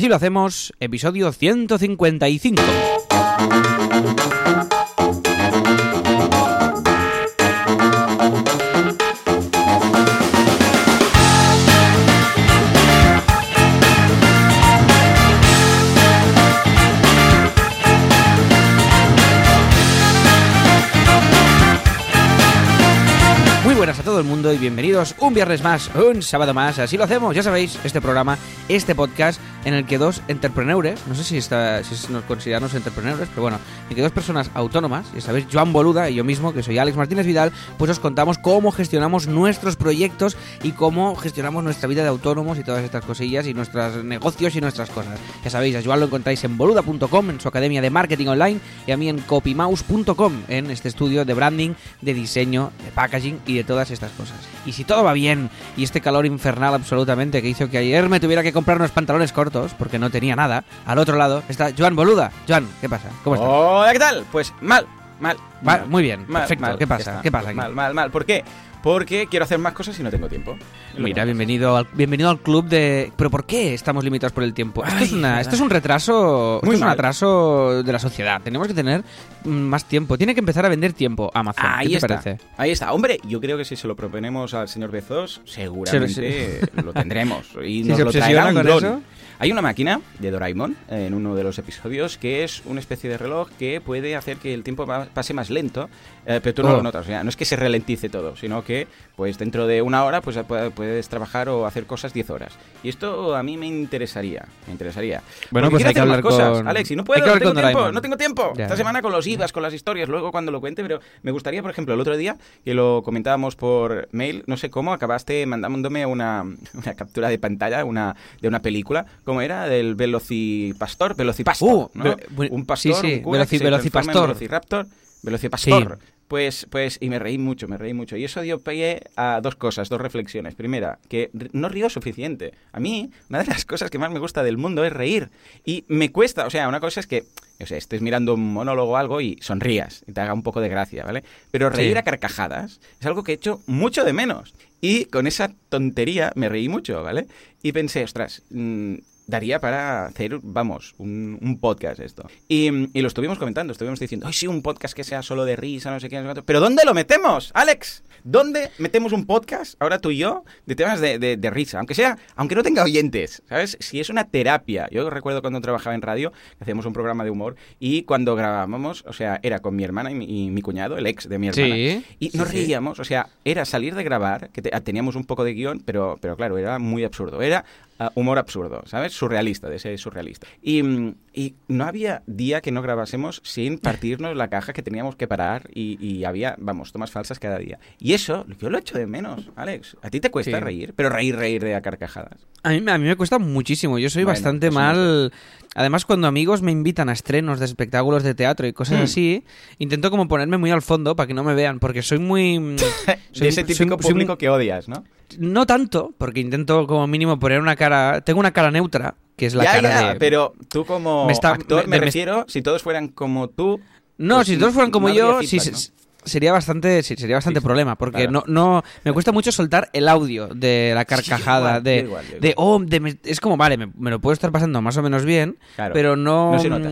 Así lo hacemos, episodio 155. Y bienvenidos un viernes más, un sábado más, así lo hacemos, ya sabéis, este programa, este podcast en el que dos entrepreneurs, no sé si, está, si nos consideramos entrepreneurs, pero bueno, en que dos personas autónomas, ya sabéis, Joan Boluda y yo mismo, que soy Alex Martínez Vidal, pues os contamos cómo gestionamos nuestros proyectos y cómo gestionamos nuestra vida de autónomos y todas estas cosillas y nuestros negocios y nuestras cosas. Ya sabéis, a Joan lo encontráis en boluda.com, en su academia de marketing online y a mí en copymouse.com, en este estudio de branding, de diseño, de packaging y de todas estas cosas. Y si todo va bien y este calor infernal absolutamente que hizo que ayer me tuviera que comprar unos pantalones cortos porque no tenía nada, al otro lado está Joan Boluda. Joan, ¿qué pasa? ¿Cómo estás? Hola, ¿qué tal? Pues mal, mal. Mal, muy bien, mal, perfecto. mal, ¿Qué pasa? ¿Qué pasa aquí? Mal, mal, mal. ¿Por qué? Porque quiero hacer más cosas y no tengo tiempo. Mira, bienvenido al, bienvenido al club de... ¿Pero por qué estamos limitados por el tiempo? Esto, es, una, verdad. esto es un retraso... esto es un atraso de la sociedad. Tenemos que tener mm, más tiempo. Tiene que empezar a vender tiempo Amazon. Ahí ¿Qué te está. parece? Ahí está. Hombre, yo creo que si se lo proponemos al señor Bezos, seguramente lo tendremos. Y nos se lo traerá un con eso. Hay una máquina de Doraemon en uno de los episodios que es una especie de reloj que puede hacer que el tiempo pase más lento, eh, pero tú no Oh. lo notas. O sea, no es que se ralentice todo, sino que pues dentro de una hora pues pu- puedes trabajar o hacer cosas 10 horas. Y esto a mí me interesaría, me interesaría. Bueno, Porque pues hay que más cosas, con- Alex, y no puedo, no tengo tiempo, no tengo tiempo. Esta semana con los IVAs, con las historias, luego cuando lo cuente, pero me gustaría, por ejemplo, el otro día que lo comentábamos por mail, no sé cómo, acabaste mandándome una, una captura de pantalla una, de una película, ¿cómo era? Del Velocipastor, Velocipastor, Uh, ¿no? ve- un pastor, sí, sí, un cura Veloci-. Velociraptor, Velocipastor. Pues, pues, y me reí mucho, me reí mucho. Y eso dio pie a dos cosas, dos reflexiones. Primera, que no río suficiente. A mí, una de las cosas que más me gusta del mundo es reír. Y me cuesta, o sea, una cosa es que, o sea, estés mirando un monólogo o algo y sonrías y te haga un poco de gracia, ¿vale? Pero reír Sí. a carcajadas es algo que he hecho mucho de menos. Y con esa tontería me reí mucho, ¿vale? Y pensé, ostras, mm, daría para hacer, vamos, un, un podcast esto. Y, y lo estuvimos comentando, estuvimos diciendo, ay, sí, un podcast que sea solo de risa, no sé qué, no sé cuánto. Pero ¿dónde lo metemos, Alex? ¿Dónde metemos un podcast, ahora tú y yo, de temas de, de- de risa? Aunque sea, aunque no tenga oyentes, ¿sabes? Si es una terapia. Yo recuerdo cuando trabajaba en radio, hacíamos un programa de humor, y cuando grabábamos, o sea, era con mi hermana y mi, y mi cuñado, el ex de mi hermana. Sí. Y nos Sí, sí. reíamos, o sea, era salir de grabar, que te- teníamos un poco de guion, pero, pero claro, era muy absurdo. Era humor absurdo, ¿sabes? Surrealista, de ese surrealista. Y, mm, y no había día que no grabásemos sin partirnos la caja que teníamos que parar y, y había, vamos, tomas falsas cada día. Y eso, yo lo echo de menos, Alex. ¿A ti te cuesta Sí. reír? Pero reír, reír de a carcajadas. A mí, a mí me cuesta muchísimo. Yo soy Bueno, bastante no mal. Además, cuando amigos me invitan a estrenos de espectáculos de teatro y cosas Hmm. así, intento como ponerme muy al fondo para que no me vean, porque soy muy. mm, soy- de ese típico soy público que odias, ¿no? No tanto, porque intento como mínimo poner una cara. Tengo una cara neutra, que es la ya, cara ya, de. pero tú como Me está- actor, me- me, me- refiero, si todos fueran como tú... No, pues si todos fueran como no yo, sería bastante, sería bastante Sí, problema, porque claro. no, no, me cuesta mucho soltar el audio de la carcajada, igual, de, igual, de, oh, de me- es como, vale, me, me lo puedo estar pasando más o menos bien, Claro. pero no, No se nota.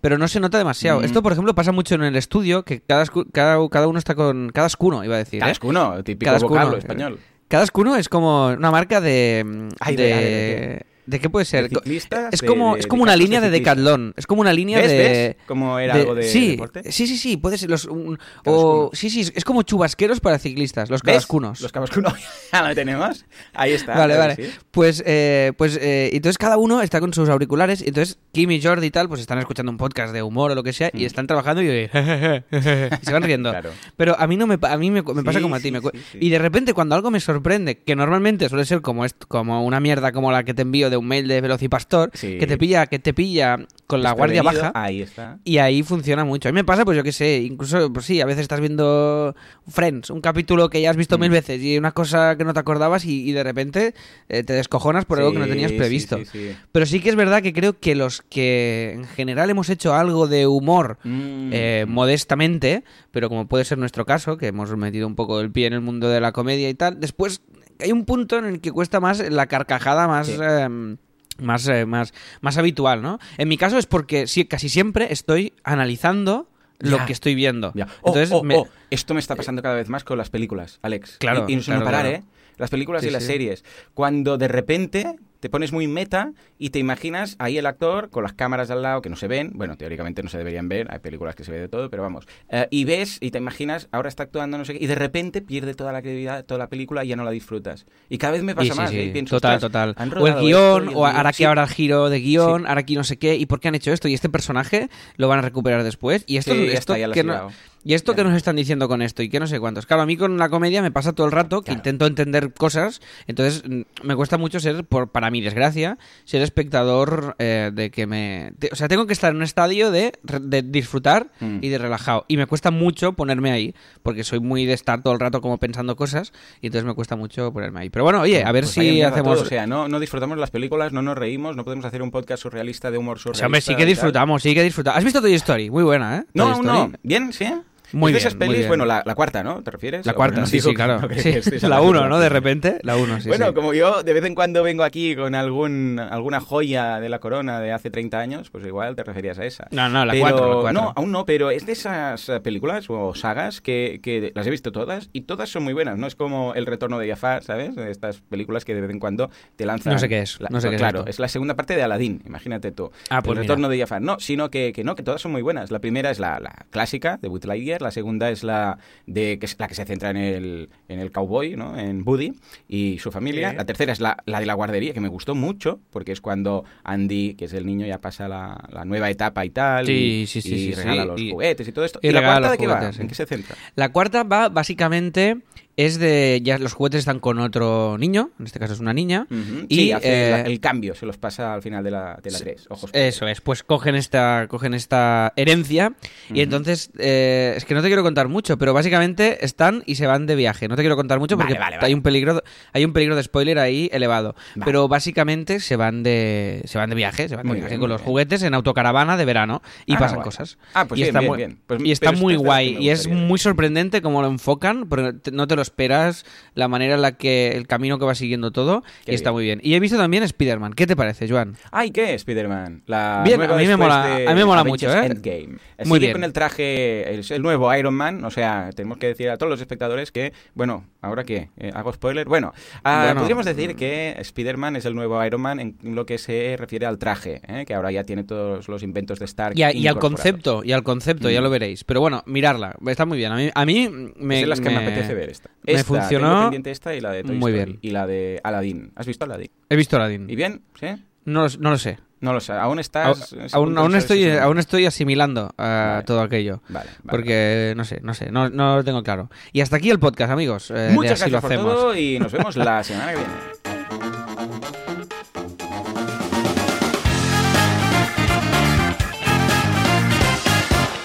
pero no se nota demasiado. Mm. Esto, por ejemplo, pasa mucho en el estudio, que cada, cada, cada uno está con, cada escuno, iba a decir, ¿eh? Cascuno, típico Cascuno. vocablo español. Cada escuno es como una marca de, Ay, de, de- de- ¿de qué puede ser? ¿De ciclistas? Es ¿De- como, de- es de como una línea de, ciclistas? Decathlon. Es como una línea ¿Ves, de. ves? Como era algo de sí, deporte. Sí, sí, sí. Puede ser los. un- o, sí, sí. Es como chubasqueros para ciclistas, los ¿Ves? cadascunos. Los cabascunos ya lo tenemos. Ahí está. Vale, vale. sí. Pues, eh, pues eh, entonces cada uno está con sus auriculares. Y entonces Kim y Jordi y tal, pues están escuchando un podcast de humor o lo que sea. Y Mm. están trabajando y, y se van riendo. Claro. Pero a mí no me, a mí me, me pasa Sí, como a ti. sí, me. Y de repente cuando algo me sorprende, que normalmente suele ser como, est- como una mierda como la que te envío de un mail de Velocipastor, Sí. que te pilla, que te pilla con la guardia baja. Ahí está. Y ahí funciona mucho. A mí me pasa, pues yo qué sé, incluso, pues sí, a veces estás viendo Friends, un capítulo que ya has visto Mm. mil veces y una cosa que no te acordabas y, y de repente eh, te descojonas por algo que no tenías previsto. sí. Pero sí que es verdad que creo que los que en general hemos hecho algo de humor Mm. eh, modestamente, pero como puede ser nuestro caso, que hemos metido un poco el pie en el mundo de la comedia y tal, después hay un punto en el que cuesta más la carcajada más... Sí. em, más, eh, más, más habitual, ¿no? En mi caso es porque sí, casi siempre estoy analizando lo Ya. que estoy viendo. Ya. Oh, Entonces, oh, me- oh, Esto me está pasando cada vez más con las películas, Alex. Claro, Y, y sin claro, parar, claro. ¿eh? Las películas Sí, y las sí. series. Cuando de repente te pones muy meta y te imaginas ahí el actor con las cámaras al lado que no se ven. Bueno, teóricamente no se deberían ver. Hay películas que se ve de todo, pero vamos. Eh, y ves y te imaginas, ahora está actuando, no sé qué. Y de repente pierde toda la credibilidad, toda la película y ya no la disfrutas. Y cada vez me pasa Sí, sí, más. sí, ¿eh? Y pienso, total, "Ostras, total. O el guion, esto o ahora guion". que Sí. ahora el giro de guion, Sí. ahora aquí no sé qué, y por qué han hecho esto, y este personaje lo van a recuperar después. Y esto, Sí, ya está, ya que no-. Y esto que nos están diciendo con esto, y que no sé cuántos. Claro, a mí con la comedia me pasa todo el rato que Claro. intento entender cosas, entonces mm, me cuesta mucho ser, por, para mi desgracia, ser espectador eh, de que me... de- o sea, tengo que estar en un estadio de, de disfrutar Mm. y de relajado. Y me cuesta mucho ponerme ahí, porque soy muy de estar todo el rato como pensando cosas, y entonces me cuesta mucho ponerme ahí. Pero bueno, oye, a ver Pues si hacemos... todo, O sea, no, no disfrutamos las películas, no nos reímos, no podemos hacer un podcast surrealista de humor O surrealista. sea, hombre, sí que disfrutamos, sí que disfrutamos. ¿Has visto Toy Story? Muy buena, ¿eh? No, no. ¿Bien? ¿Sí? Muy Es de bien, esas muy pelis, bien. bueno, la, la cuarta, ¿no? ¿Te refieres? La cuarta, sí, sí, claro. no Sí, la hablando 1, de ¿no? De repente, la 1, sí, bueno, sí. como yo de vez en cuando vengo aquí con algún alguna joya de la corona de hace 30 años, pues igual te referías a esa. No, no, la Pero- 4, la 4. No, aún no, pero es de esas eh, películas o sagas que, que las he visto todas y todas son muy buenas. No es como El retorno de Jafar, ¿sabes? Estas películas que de vez en cuando te lanzan... No sé qué es, no sé qué Claro, es la segunda parte de Aladdin, imagínate tú. Ah, pues El mira. retorno de Jafar. No, sino que, que no, que todas son muy buenas. La primera es la, la clásica de Lightyear, la segunda es la de que es la que se centra en el, en el cowboy, ¿no? En Woody y su familia. Sí. La tercera es la, la de la guardería, que me gustó mucho, porque es cuando Andy, que es el niño, ya pasa la, la nueva etapa y tal. Sí, y, sí, sí, y sí, regala sí, los y- juguetes y todo esto. y ¿Y, la cuarta de qué va? ¿En qué se centra? La cuarta va, básicamente, es de... Ya los juguetes están con otro niño, en este caso es una niña. Y, sí, hace eh, la- el cambio, se los pasa al final de la, de la 3. Ojos. Eso es, pues cogen esta, cogen esta herencia y entonces, eh, es que no te quiero contar mucho, pero básicamente están y se van de viaje. No te quiero contar mucho porque Vale, vale, hay un peligro, hay un peligro de spoiler ahí elevado. Pero básicamente se van de, se van de viaje, se van de viaje bien, con los bien. juguetes en autocaravana de verano y Ah, pasan cosas. Ah, pues y bien, está muy, bien. Pues- y está muy guay y es muy sorprendente cómo lo enfocan, porque no te lo esperas, la manera en la que el camino que va siguiendo todo Qué y está bien. muy bien. Y he visto también Spider-Man. ¿Qué te parece, Joan? Ay, ¿qué? Spider-Man. La Bien, nueva a mí me mola- de a mí me mola Avengers mucho, ¿eh? Endgame. Eh, Muy bien. con el traje, el nuevo Iron Man. O sea, tenemos que decir a todos los espectadores que, bueno, ¿ahora qué? Eh, ¿Hago spoiler? Bueno, ah, Bueno. podríamos decir que Spider-Man es el nuevo Iron Man en lo que se refiere al traje, ¿eh? que ahora ya tiene todos los inventos de Stark. Y, a- y al concepto, y al concepto, ya Mm. lo veréis. Pero bueno, mirarla, está muy bien. A mí, a mí me, es de las que me, me- apetece ver esta. Me Esta, funcionó tengo pendiente esta y la de Toy muy Story. bien. Y la de Aladdin. ¿Has visto Aladdin? He visto Aladdin. ¿Y bien? ¿Sí? No, lo- no lo sé. No lo sé. Aún estás... ese Aún, aún estoy, si un- aún estoy asimilando uh, Vale. todo aquello. Vale, vale, Porque, no sé, no sé, no, no lo tengo claro. Y hasta aquí el podcast, amigos. eh, Muchas así lo gracias por todo y nos vemos la semana que viene.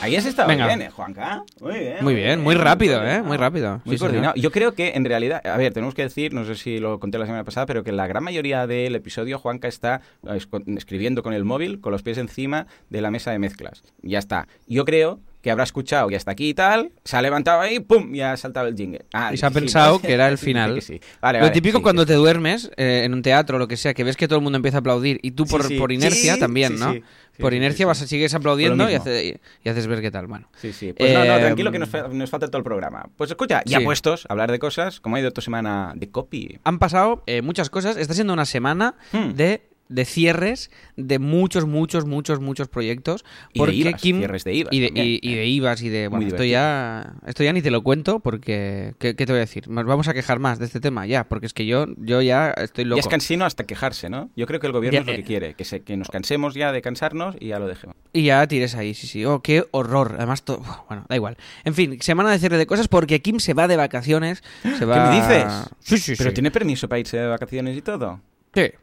Ahí has estado Venga. bien, ¿eh, Juanca? Muy bien. Muy bien, muy rápido. ¿eh? Muy rápido. Muy Sí, coordinado. señor. Yo creo que en realidad, a ver, tenemos que decir, no sé si lo conté la semana pasada, pero que la gran mayoría del episodio Juanca está eh, escribiendo con el móvil, con los pies encima de la mesa de mezclas. Ya está. Yo creo que habrá escuchado y hasta aquí y tal, se ha levantado ahí, ¡pum! y ha saltado el jingle. Ah, Y se ha pensado que era el final. que sí. Vale, Lo vale, típico sí, cuando te duermes eh, en un teatro o lo que sea, que ves que todo el mundo empieza a aplaudir y tú por, por inercia también, sí, ¿no? Sí. Por inercia sí, vas, sí. sigues aplaudiendo y, hace- y haces ver qué tal. Bueno, Sí, sí. Pues no, no, Eh, tranquilo que nos, fa- nos falta todo el programa. Pues escucha, ya puestos a hablar de cosas, como ha ido tu semana de copy. han pasado eh, muchas cosas. Está siendo una semana Hmm. de, de cierres de muchos, muchos, muchos, muchos proyectos. Y de Porque IVAs, Kim. cierres de IVAs Y de, y- y eh. de IVAs y de. Bueno, esto ya, esto ya ni te lo cuento porque. ¿qué, qué te voy a decir? Nos vamos a quejar más de este tema ya, porque es que yo, yo ya estoy loco. Ya es cansino hasta quejarse, ¿no? Yo creo que el gobierno Ya, es lo eh. que quiere, que, se, que nos cansemos ya de cansarnos y ya lo dejemos. Y ya tires ahí, sí, sí. Oh, qué horror. Además, todo. Bueno, da igual. En fin, semana de cierre de cosas porque Kim se va de vacaciones. Se va... me dices? Sí, sí, Pero sí. tiene permiso para irse de vacaciones y todo. Sí, eh,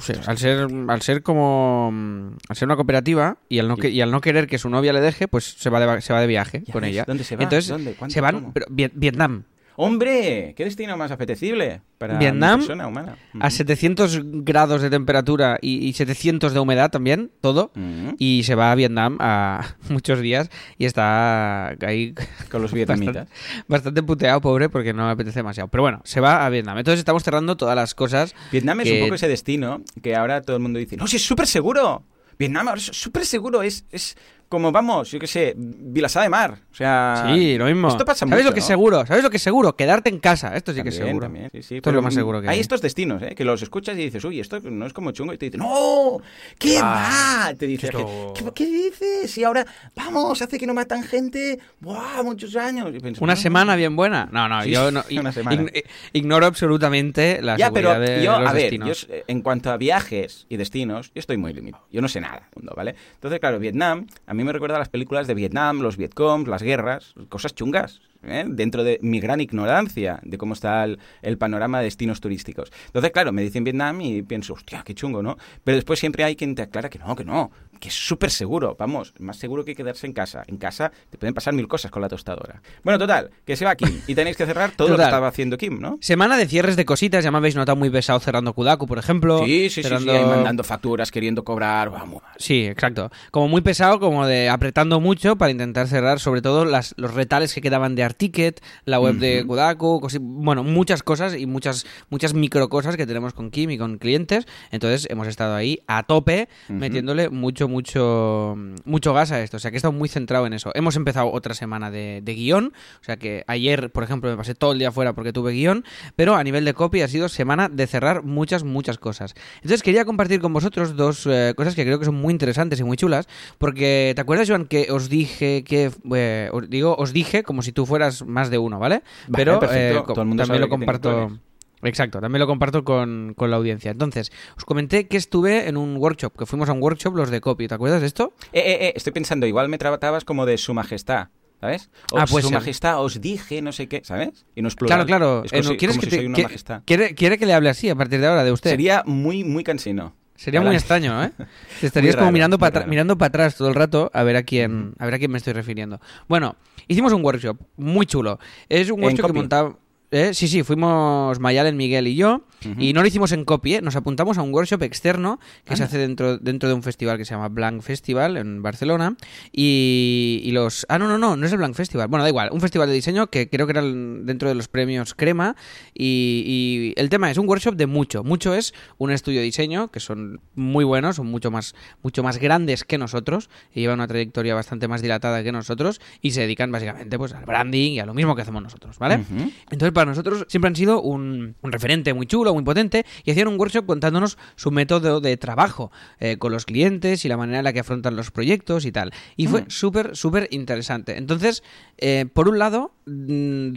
sí, Al ser, al ser como. mm, Al ser una cooperativa y al no, que- y al no querer que su novia le deje, pues se va de, se va de viaje con ves, ella. ¿dónde se va? Entonces, ¿Dónde? Se van. Vietnam. Hombre, ¿qué destino más apetecible para Vietnam, una persona humana? A 700 grados de temperatura y, y 700 de humedad también, todo. Y se va a Vietnam a muchos días y está ahí Con los vietnamitas. bastante puteado, pobre, porque no le apetece demasiado. Pero bueno, se va a Vietnam. Entonces estamos cerrando todas las cosas. Vietnam es un poco ese destino que ahora todo el mundo dice, no, si es súper seguro. Vietnam ahora es súper seguro, es, es como, vamos, yo qué sé, Vilasá de Mar. O sea... Sí, lo mismo. Esto pasa ¿Sabes mucho, lo que es ¿no? seguro? ¿Sabes lo que es seguro? Quedarte en casa. Esto sí que es También, seguro. también, sí, sí, Esto es pero lo más seguro que hay. hay. estos destinos, ¿eh? Que los escuchas y dices, uy, esto no es como chungo. Y te dicen, ¡No! ¿Qué Ah, va? Te dices, esto- ¿qué, qué dices? Y ahora, vamos, hace que no matan gente. ¡Buah! Muchos años. ¿Una "No". semana bien buena? No, no, Sí, yo no, una semana. ign- ignoro absolutamente la Ya, pero seguridad de yo, los a ver, destinos. yo, eh, en cuanto a viajes y destinos, yo estoy muy limitado. Yo no sé nada ¿vale? Entonces, claro, Vietnam, a mí me recuerda las películas de Vietnam, los Vietcongs, las guerras, cosas chungas, ¿eh? dentro de mi gran ignorancia de cómo está el, el panorama de destinos turísticos. Entonces, claro, me dicen Vietnam y pienso, hostia, qué chungo, ¿no? Pero después siempre hay quien te aclara que no, que no, que es súper seguro, vamos, más seguro que quedarse en casa. En casa te pueden pasar mil cosas con la tostadora. Bueno, total, que se va Kim y tenéis que cerrar todo lo que estaba haciendo Kim, ¿no? Semana de cierres de cositas, ya me habéis notado muy pesado cerrando Kudaku, por ejemplo. Sí, sí, sí, sí, mandando facturas, queriendo cobrar, vamos. Sí, exacto. Como muy pesado, como de apretando mucho para intentar cerrar, sobre todo las, los retales que quedaban de Articket, la web de. Kudaku, cosi- bueno, muchas cosas y muchas muchas micro cosas que tenemos con Kim y con clientes. Entonces hemos estado ahí a tope, metiéndole mucho, mucho, mucho gas a esto. O sea, que he estado muy centrado en eso. Hemos empezado otra semana de, de guion. O sea, que ayer, por ejemplo, me pasé todo el día fuera porque tuve guion. Pero a nivel de copy ha sido semana de cerrar muchas, muchas cosas. Entonces quería compartir con vosotros dos eh, cosas que creo que son muy interesantes y muy chulas. Porque, ¿te acuerdas, Joan, que os dije que... eh, os digo, os dije como si tú fueras más de uno, ¿vale? Vale, Pero eh, Todo el mundo también lo comparto... Exacto, también lo comparto con, con la audiencia. Entonces, os comenté que estuve en un workshop, que fuimos a un workshop los de copy. ¿Te acuerdas de esto? Eh, eh, eh, estoy pensando, igual me tratabas como de su majestad, ¿sabes? O Ah, puede su majestad os dije, no sé qué, ¿sabes? Y no es plural. Claro, claro. Es Eh, como, no, si, ¿quieres como que si te- soy una que- majestad. ¿quiere, quiere que le hable así a partir de ahora de usted? Sería muy, muy cansino. Sería muy extraño, ¿eh? Te estarías como mirando para mirando para atrás todo el rato a ver a quién a ver a quién me estoy refiriendo. Bueno, hicimos un workshop muy chulo. Es un ¿En workshop que montaba ¿eh? Sí, sí, fuimos Mayalen, Miguel y yo. Y no lo hicimos en copy, ¿eh? nos apuntamos a un workshop externo que se hace dentro, dentro de un festival que se llama Blanc Festival en Barcelona. Y, y los. Ah, no, no, no, no es el Blanc Festival. Bueno, da igual, un festival de diseño que creo que era dentro de los premios Crema. Y, y el tema es un workshop de mucho. Mucho es un estudio de diseño que son muy buenos, son mucho más, mucho más grandes que nosotros y llevan una trayectoria bastante más dilatada que nosotros y se dedican básicamente pues al branding y a lo mismo que hacemos nosotros, ¿vale? Entonces, para nosotros siempre han sido un, un referente muy chulo, muy potente, y hacían un workshop contándonos su método de trabajo eh, con los clientes y la manera en la que afrontan los proyectos y tal. Y fue Mm. súper, súper interesante. Entonces, eh, por un lado, mm,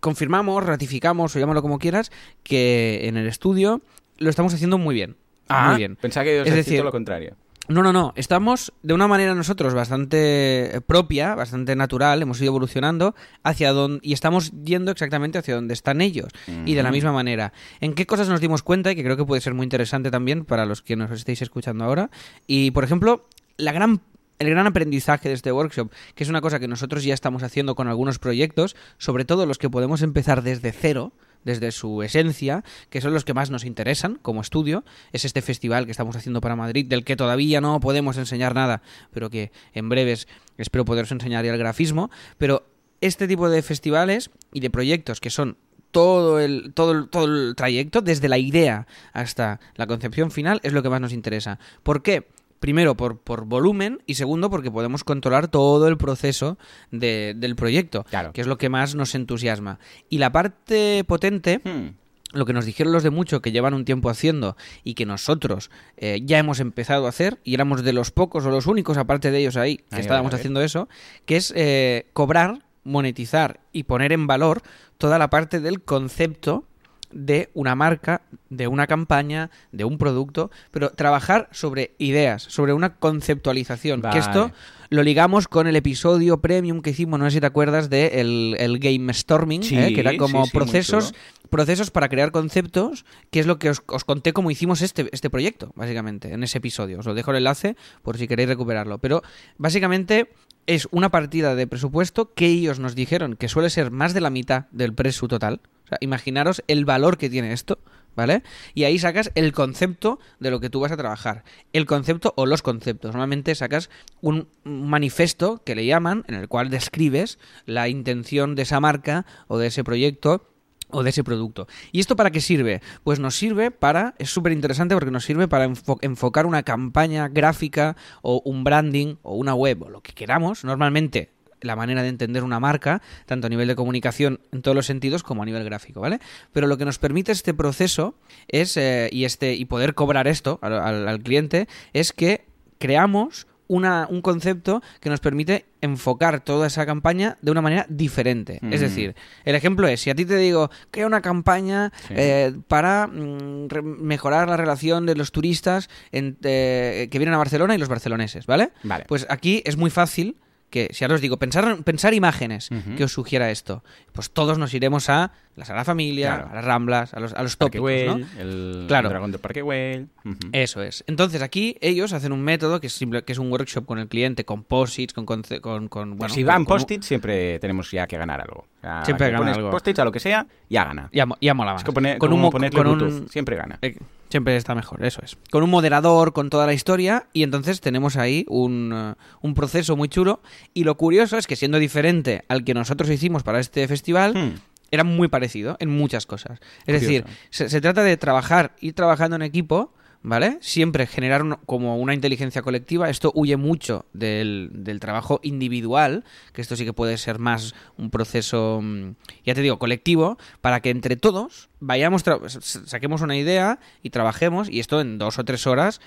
confirmamos, ratificamos, o llámalo como quieras, que en el estudio lo estamos haciendo muy bien. Ah, muy bien. Pensaba que os Es decir, todo lo contrario. No, no, no. Estamos de una manera nosotros bastante propia, bastante natural. Hemos ido evolucionando hacia donde y estamos yendo exactamente hacia donde están ellos y de la misma manera. ¿En qué cosas nos dimos cuenta y que creo que puede ser muy interesante también para los que nos estéis escuchando ahora? Y por ejemplo, la gran el gran aprendizaje de este workshop, que es una cosa que nosotros ya estamos haciendo con algunos proyectos, sobre todo los que podemos empezar desde cero, desde su esencia, que son los que más nos interesan como estudio. Es este festival que estamos haciendo para Madrid, del que todavía no podemos enseñar nada, pero que en breves espero poderos enseñar ya el grafismo. Pero este tipo de festivales y de proyectos que son todo el, todo, el, todo el trayecto, desde la idea hasta la concepción final, es lo que más nos interesa. ¿Por qué? Primero, por, por volumen y segundo, porque podemos controlar todo el proceso de- del proyecto, Claro. que es lo que más nos entusiasma. Y la parte potente, Hmm. lo que nos dijeron los de mucho que llevan un tiempo haciendo y que nosotros eh, ya hemos empezado a hacer y éramos de los pocos o los únicos aparte de ellos ahí que Ahí, estábamos haciendo eso, que es eh, cobrar, monetizar y poner en valor toda la parte del concepto de una marca, de una campaña, de un producto, pero trabajar sobre ideas, sobre una conceptualización. Vale. Que esto lo ligamos con el episodio premium que hicimos, no sé si te acuerdas, de el, el Game Storming, Sí, ¿eh? que era como sí, sí, muy procesos procesos para crear conceptos, que es lo que os, os conté cómo hicimos este, este proyecto, básicamente, en ese episodio. Os lo dejo el enlace por si queréis recuperarlo. Pero básicamente es una partida de presupuesto que ellos nos dijeron que suele ser más de la mitad del precio total. O sea, imaginaros el valor que tiene esto. ¿Vale? Y ahí sacas el concepto de lo que tú vas a trabajar. El concepto o los conceptos. Normalmente sacas un manifiesto que le llaman, en el cual describes la intención de esa marca o de ese proyecto o de ese producto. ¿Y esto para qué sirve? Pues nos sirve para, es súper interesante porque nos sirve para enfocar una campaña gráfica o un branding o una web o lo que queramos. Normalmente la manera de entender una marca, tanto a nivel de comunicación en todos los sentidos como a nivel gráfico, ¿vale? Pero lo que nos permite este proceso es, eh, y, este, y poder cobrar esto al, cliente, es que creamos una, un concepto que nos permite enfocar toda esa campaña de una manera diferente. Es mm. decir, el ejemplo es, si a ti te digo, crea una campaña eh, para mm, mejorar la relación de los turistas eh, que vienen a Barcelona y los barceloneses, ¿vale? Vale. Pues aquí es muy fácil que, si ahora os digo, pensar, pensar imágenes que os sugiera esto, pues todos nos iremos a la Sagrada Familia, a las Ramblas, a los, a los tópicos, ¿no? el, claro. dragón del Parque Güell. Eso es. Entonces aquí ellos hacen un método que es, simple, que es un workshop con el cliente, con post-its, con, con, con, bueno, Si van post-its siempre tenemos ya que ganar algo. siempre ganar algo. post-its a lo que sea, ya gana. Ya, ya mola más. Es que con un, con un, siempre gana. Eh, Siempre está mejor, eso es. Con un moderador, con toda la historia, y entonces tenemos ahí un, uh, un proceso muy chulo. Y lo curioso es que siendo diferente al que nosotros hicimos para este festival, hmm. era muy parecido en muchas cosas. Es decir, se, se, trata de trabajar, ir trabajando en equipo ¿vale? Siempre generar como una inteligencia colectiva. Esto huye mucho del, del, trabajo individual, que esto sí que puede ser más un proceso, mm, ya te digo, colectivo, para que entre todos vayamos, saquemos una idea y trabajemos, y esto en dos o tres horas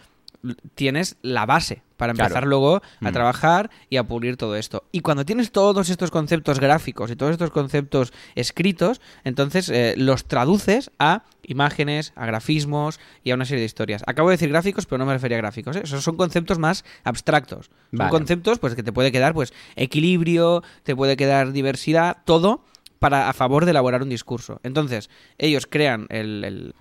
tienes la base para empezar luego a mm. trabajar y a pulir todo esto. Y cuando tienes todos estos conceptos gráficos y todos estos conceptos escritos, entonces eh, los traduces a imágenes, a grafismos y a una serie de historias. Acabo de decir gráficos, pero no me refería a gráficos. ¿eh? Esos son conceptos más abstractos. Son conceptos pues que te puede quedar pues equilibrio, te puede quedar diversidad, todo para a favor de elaborar un discurso. Entonces, ellos crean el, el,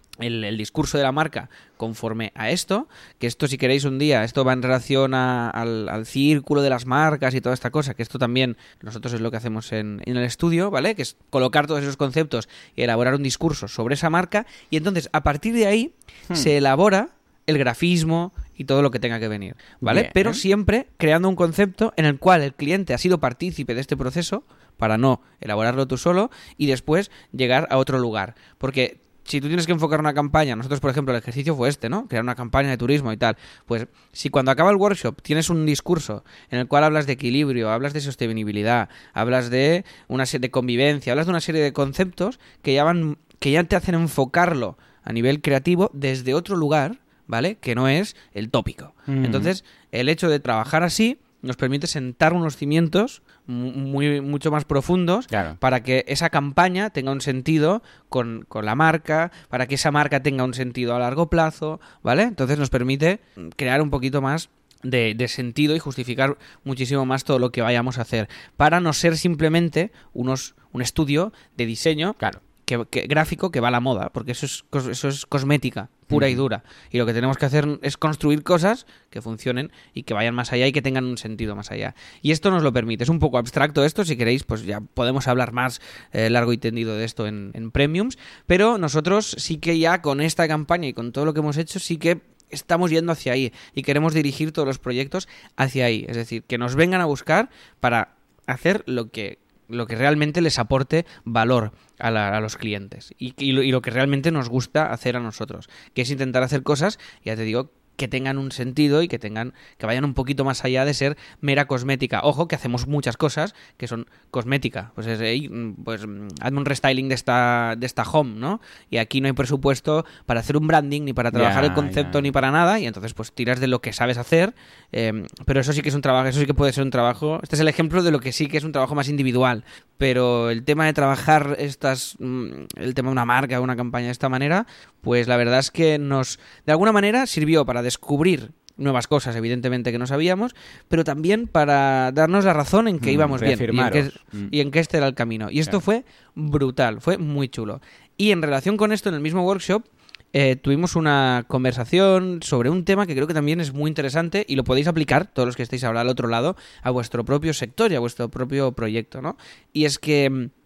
discurso de la marca conforme a esto, que esto si queréis un día, esto va en relación al, círculo de las marcas y toda esta cosa, que esto también nosotros es lo que hacemos en, el estudio, ¿vale? Que es colocar todos esos conceptos y elaborar un discurso sobre esa marca y entonces a partir de ahí hmm. se elabora el grafismo y todo lo que tenga que venir, ¿vale? Pero siempre creando un concepto en el cual el cliente ha sido partícipe de este proceso para no elaborarlo tú solo y después llegar a otro lugar, porque si tú tienes que enfocar una campaña, nosotros por ejemplo el ejercicio fue este, ¿no? Crear una campaña de turismo y tal. Pues si cuando acaba el workshop tienes un discurso en el cual hablas de equilibrio, hablas de sostenibilidad, hablas de una serie de convivencia, hablas de una serie de conceptos que ya van, que ya te hacen enfocarlo a nivel creativo desde otro lugar, ¿vale? Que no es el tópico. Mm. Entonces, el hecho de trabajar así nos permite sentar unos cimientos muy, mucho más profundos para que esa campaña tenga un sentido con, la marca, para que esa marca tenga un sentido a largo plazo, ¿vale? Entonces nos permite crear un poquito más de, sentido y justificar muchísimo más todo lo que vayamos a hacer, para no ser simplemente unos, un estudio de diseño claro que, gráfico que va a la moda, porque eso es, eso es cosmética pura y dura. Y lo que tenemos que hacer es construir cosas que funcionen y que vayan más allá y que tengan un sentido más allá. Y esto nos lo permite. Es un poco abstracto esto, si queréis, pues ya podemos hablar más eh, largo y tendido de esto en, en Premiums, pero nosotros sí que ya con esta campaña y con todo lo que hemos hecho, sí que estamos yendo hacia ahí y queremos dirigir todos los proyectos hacia ahí. Es decir, que nos vengan a buscar para hacer lo que lo que realmente les aporte valor a, los clientes y, y, lo, que realmente nos gusta hacer a nosotros, que es intentar hacer cosas, ya te digo, que tengan un sentido y que tengan que vayan un poquito más allá de ser mera cosmética. Ojo, que hacemos muchas cosas que son cosmética. Pues es, pues hazme un restyling de esta de esta home, ¿no? Y aquí no hay presupuesto para hacer un branding ni para trabajar el concepto ni para nada y entonces pues tiras de lo que sabes hacer, em, pero eso sí que es un trabajo, eso sí que puede ser un trabajo. Este es el ejemplo de lo que sí que es un trabajo más individual, pero el tema de trabajar estas mm, el tema de una marca, una campaña de esta manera, pues la verdad es que nos de alguna manera sirvió para descubrir nuevas cosas, evidentemente, que no sabíamos, pero también para darnos la razón en que mm, íbamos bien mm. y en, que, este era el camino. Y esto fue brutal, fue muy chulo. Y en relación con esto, en el mismo workshop, eh, tuvimos una conversación sobre un tema que creo que también es muy interesante y lo podéis aplicar, todos los que estéis ahora al otro lado, a vuestro propio sector y a vuestro propio proyecto, ¿no? Y es que mm,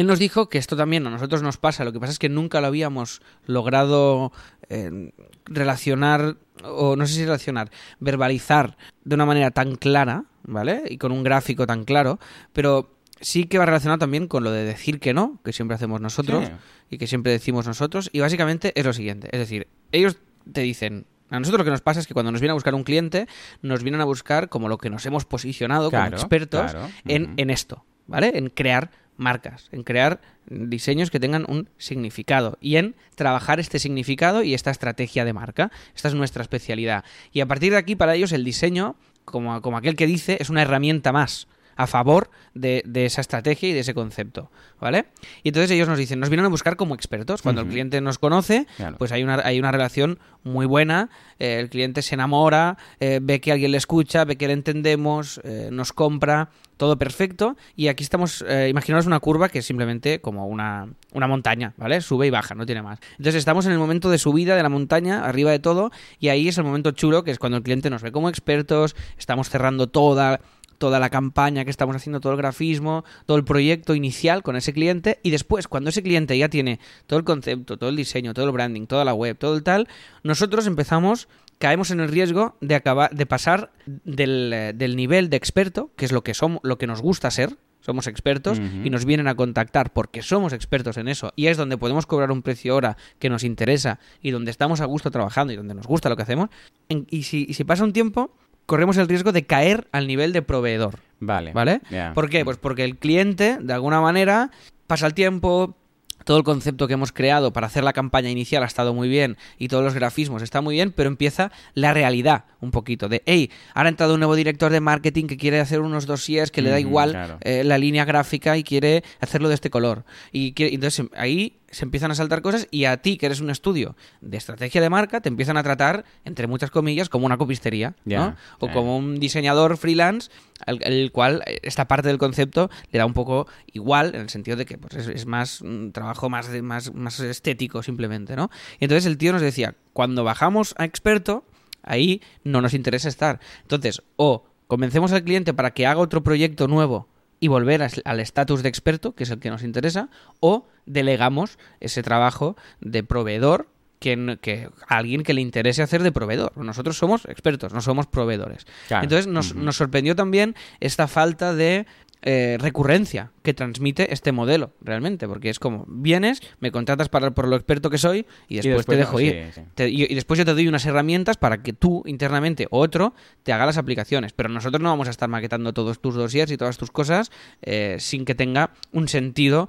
él nos dijo que esto también a nosotros nos pasa, lo que pasa es que nunca lo habíamos logrado eh, relacionar, o no sé si relacionar, verbalizar de una manera tan clara, ¿vale? Y con un gráfico tan claro, pero sí que va relacionado también con lo de decir que no, que siempre hacemos nosotros Sí. y que siempre decimos nosotros. Y básicamente es lo siguiente, es decir, ellos te dicen... A nosotros lo que nos pasa es que cuando nos viene a buscar un cliente, nos vienen a buscar como lo que nos hemos posicionado Claro, como expertos claro. en, en esto, ¿vale? En crear marcas, en crear diseños que tengan un significado y en trabajar este significado y esta estrategia de marca. Esta es nuestra especialidad. Y a partir de aquí, para ellos, el diseño, como, como aquel que dice, es una herramienta más a favor de, de esa estrategia y de ese concepto, ¿vale? Y entonces ellos nos dicen, nos vienen a buscar como expertos. Cuando el cliente nos conoce, Claro. pues hay una, hay una relación muy buena, eh, el cliente se enamora, eh, ve que alguien le escucha, ve que le entendemos, eh, nos compra, todo perfecto. Y aquí estamos, eh, imaginaos una curva que es simplemente como una, una montaña, ¿vale? Sube y baja, no tiene más. Entonces estamos en el momento de subida de la montaña, arriba de todo, y ahí es el momento chulo, que es cuando el cliente nos ve como expertos, estamos cerrando toda toda la campaña que estamos haciendo, todo el grafismo, todo el proyecto inicial con ese cliente y después cuando ese cliente ya tiene todo el concepto, todo el diseño, todo el branding, toda la web, todo el tal, nosotros empezamos caemos en el riesgo de acabar de pasar del, eh, del nivel de experto, que es lo que somos, lo que nos gusta ser, somos expertos y nos vienen a contactar porque somos expertos en eso y es donde podemos cobrar un precio hora que nos interesa y donde estamos a gusto trabajando y donde nos gusta lo que hacemos. En- y, si, y si pasa un tiempo, corremos el riesgo de caer al nivel de proveedor. Vale. ¿Vale? ¿Por qué? Pues porque el cliente, de alguna manera, pasa el tiempo, todo el concepto que hemos creado para hacer la campaña inicial ha estado muy bien y todos los grafismos está muy bien, pero empieza la realidad un poquito de, hey, ahora ha entrado un nuevo director de marketing que quiere hacer unos dossiers que le da Ujú, igual claro. eh, la línea gráfica y quiere hacerlo de este color. Y quiere- entonces ahí se empiezan a saltar cosas y a ti, que eres un estudio de estrategia de marca, te empiezan a tratar, entre muchas comillas, como una copistería, ¿no? O como un diseñador freelance, al, el cual esta parte del concepto le da un poco igual, en el sentido de que pues, es, es más un trabajo más, de, más, más estético simplemente, ¿no? Y entonces el tío nos decía, cuando bajamos a experto, ahí no nos interesa estar. Entonces, o convencemos al cliente para que haga otro proyecto nuevo y volver al estatus de experto, que es el que nos interesa, o delegamos ese trabajo de proveedor que, que a alguien que le interese hacer de proveedor. Nosotros somos expertos, no somos proveedores. Claro. Entonces nos, nos sorprendió también esta falta de eh, recurrencia que transmite este modelo, realmente, porque es como, vienes, me contratas para, por lo experto que soy y después, después te dejo ir. sí. Te- y, y después yo te doy unas herramientas para que tú internamente o otro te haga las aplicaciones. Pero nosotros no vamos a estar maquetando todos tus dossiers y todas tus cosas eh, sin que tenga un sentido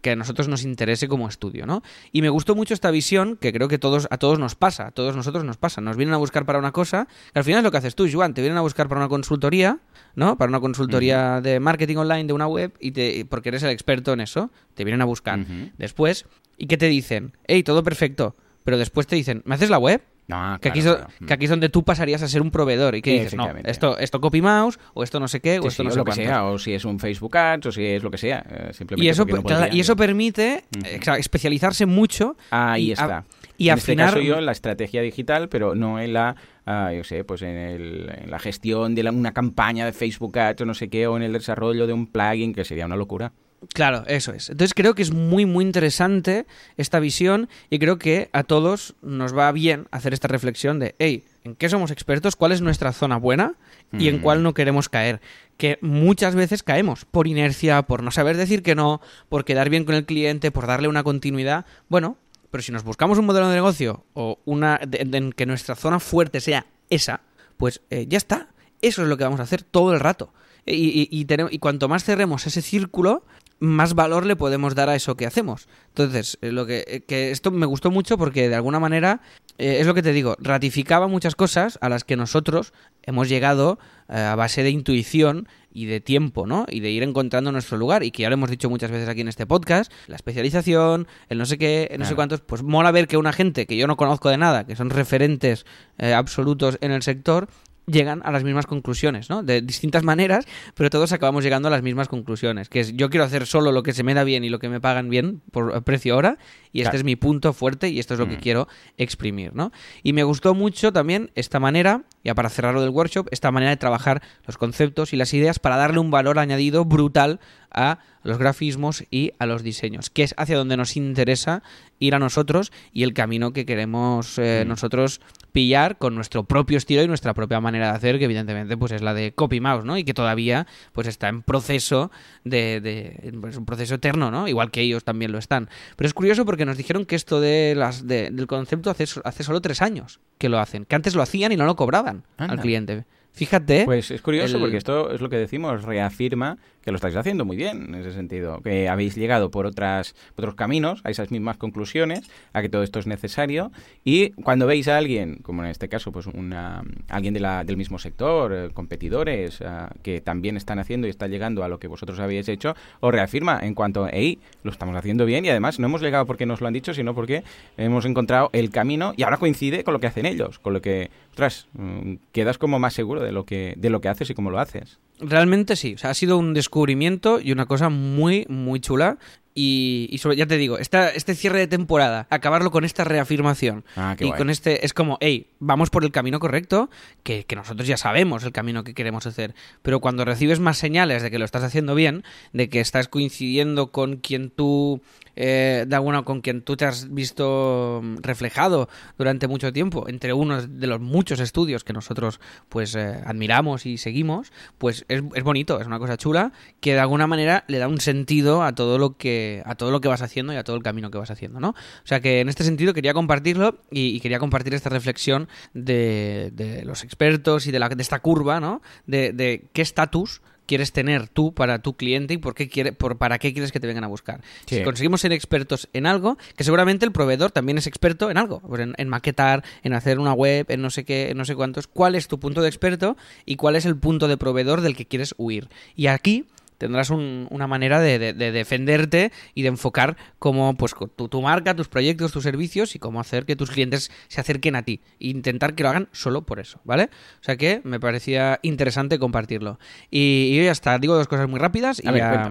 que a nosotros nos interese como estudio, ¿no? Y me gustó mucho esta visión que creo que todos, a todos nos pasa, a todos nosotros nos pasa. Nos vienen a buscar para una cosa, que al final es lo que haces tú, Joan, te vienen a buscar para una consultoría, ¿no? Para una consultoría de marketing online de una web y te, porque eres el experto en eso, te vienen a buscar. Después, ¿y qué te dicen? Hey, todo perfecto. Pero después te dicen, ¿me haces la web? No, Que, aquí, claro, do- claro. que aquí es donde tú pasarías a ser un proveedor y que dices, no, esto, esto copy mouse, o esto no sé qué, o Sí, esto no sé lo que sea, o si es un Facebook Ads, o si es lo que sea. eh, simplemente Y eso, no y eso permite eh, especializarse mucho. Ahí y a- está. y en este afinar- caso yo en la estrategia digital, pero no en la, ah, yo sé, pues en, el- en la gestión de la- una campaña de Facebook Ads o no sé qué, o en el desarrollo de un plugin, que sería una locura. Claro, eso es. Entonces creo que es muy, muy interesante esta visión y creo que a todos nos va bien hacer esta reflexión de, hey, ¿en qué somos expertos? ¿Cuál es nuestra zona buena? Y en cuál no queremos caer. Que muchas veces caemos por inercia, por no saber decir que no, por quedar bien con el cliente, por darle una continuidad. Bueno, pero si nos buscamos un modelo de negocio o una en que nuestra zona fuerte sea esa, pues eh, ya está. Eso es lo que vamos a hacer todo el rato. Y, y- y tenemos- y cuanto más cerremos ese círculo, más valor le podemos dar a eso que hacemos. Entonces, eh, lo que, eh, que esto me gustó mucho porque de alguna manera eh, es lo que te digo, ratificaba muchas cosas a las que nosotros hemos llegado eh, a base de intuición y de tiempo, ¿no? Y de ir encontrando nuestro lugar y que ya lo hemos dicho muchas veces aquí en este podcast, la especialización, el no sé qué, el no sé cuántos, pues mola ver que una gente que yo no conozco de nada, que son referentes eh, absolutos en el sector, llegan a las mismas conclusiones, ¿no? De distintas maneras, pero todos acabamos llegando a las mismas conclusiones, que es yo quiero hacer solo lo que se me da bien y lo que me pagan bien por precio hora, y este es mi punto fuerte y esto es lo que Mm. quiero exprimir, ¿no? Y me gustó mucho también esta manera, ya para cerrar lo del workshop, esta manera de trabajar los conceptos y las ideas para darle un valor añadido brutal a los grafismos y a los diseños, que es hacia donde nos interesa ir a nosotros y el camino que queremos eh, Mm. nosotros pillar con nuestro propio estilo y nuestra propia manera de hacer, que evidentemente pues es la de copy mouse, ¿no? Y que todavía pues está en proceso de, de pues, un proceso eterno, ¿no? Igual que ellos también lo están. Pero es curioso porque nos dijeron que esto de las de- del concepto hace, hace solo tres años que lo hacen, que antes lo hacían y no lo cobraban al cliente. Fíjate. Pues es curioso el- porque esto es lo que decimos, reafirma que lo estáis haciendo muy bien en ese sentido, que habéis llegado por otras otros caminos a esas mismas conclusiones, a que todo esto es necesario y cuando veis a alguien, como en este caso, pues una alguien de la- del mismo sector, eh, competidores ah, que también están haciendo y están llegando a lo que vosotros habéis hecho, os reafirma en cuanto, hey, lo estamos haciendo bien y además no hemos llegado porque nos lo han dicho, sino porque hemos encontrado el camino y ahora coincide con lo que hacen ellos, con lo que, ostras, mm, quedas como más seguro de lo que de lo que haces y cómo lo haces. Realmente sí, o sea, ha sido un descubrimiento y una cosa muy, muy chula. Y, y sobre, ya te digo, esta, este cierre de temporada, acabarlo con esta reafirmación Ah, y guay. con este, es como, hey, vamos por el camino correcto, que, que nosotros ya sabemos el camino que queremos hacer. Pero cuando recibes más señales de que lo estás haciendo bien, de que estás coincidiendo con quien tú, eh, de alguna, con quien tú te has visto reflejado durante mucho tiempo, entre unos de los muchos estudios que nosotros pues eh, admiramos y seguimos, pues es, es bonito, es una cosa chula que de alguna manera le da un sentido a todo lo que a todo lo que vas haciendo y a todo el camino que vas haciendo, ¿no? O sea que en este sentido quería compartirlo y, y quería compartir esta reflexión de, de los expertos y de, la, de esta curva, ¿no? De, de qué estatus quieres tener tú para tu cliente y por qué quiere, por, para qué quieres que te vengan a buscar. Sí. Si conseguimos ser expertos en algo, que seguramente el proveedor también es experto en algo, pues en, en maquetar, en hacer una web, en no sé qué, en no sé cuántos. ¿Cuál es tu punto de experto y cuál es el punto de proveedor del que quieres huir? Y aquí tendrás un- una manera de, de- de defenderte y de enfocar cómo pues tu, tu marca, tus proyectos, tus servicios y cómo hacer que tus clientes se acerquen a ti e intentar que lo hagan solo por eso, ¿vale? O sea que me parecía interesante compartirlo. Y, y ya está, digo dos cosas muy rápidas y ver, ya,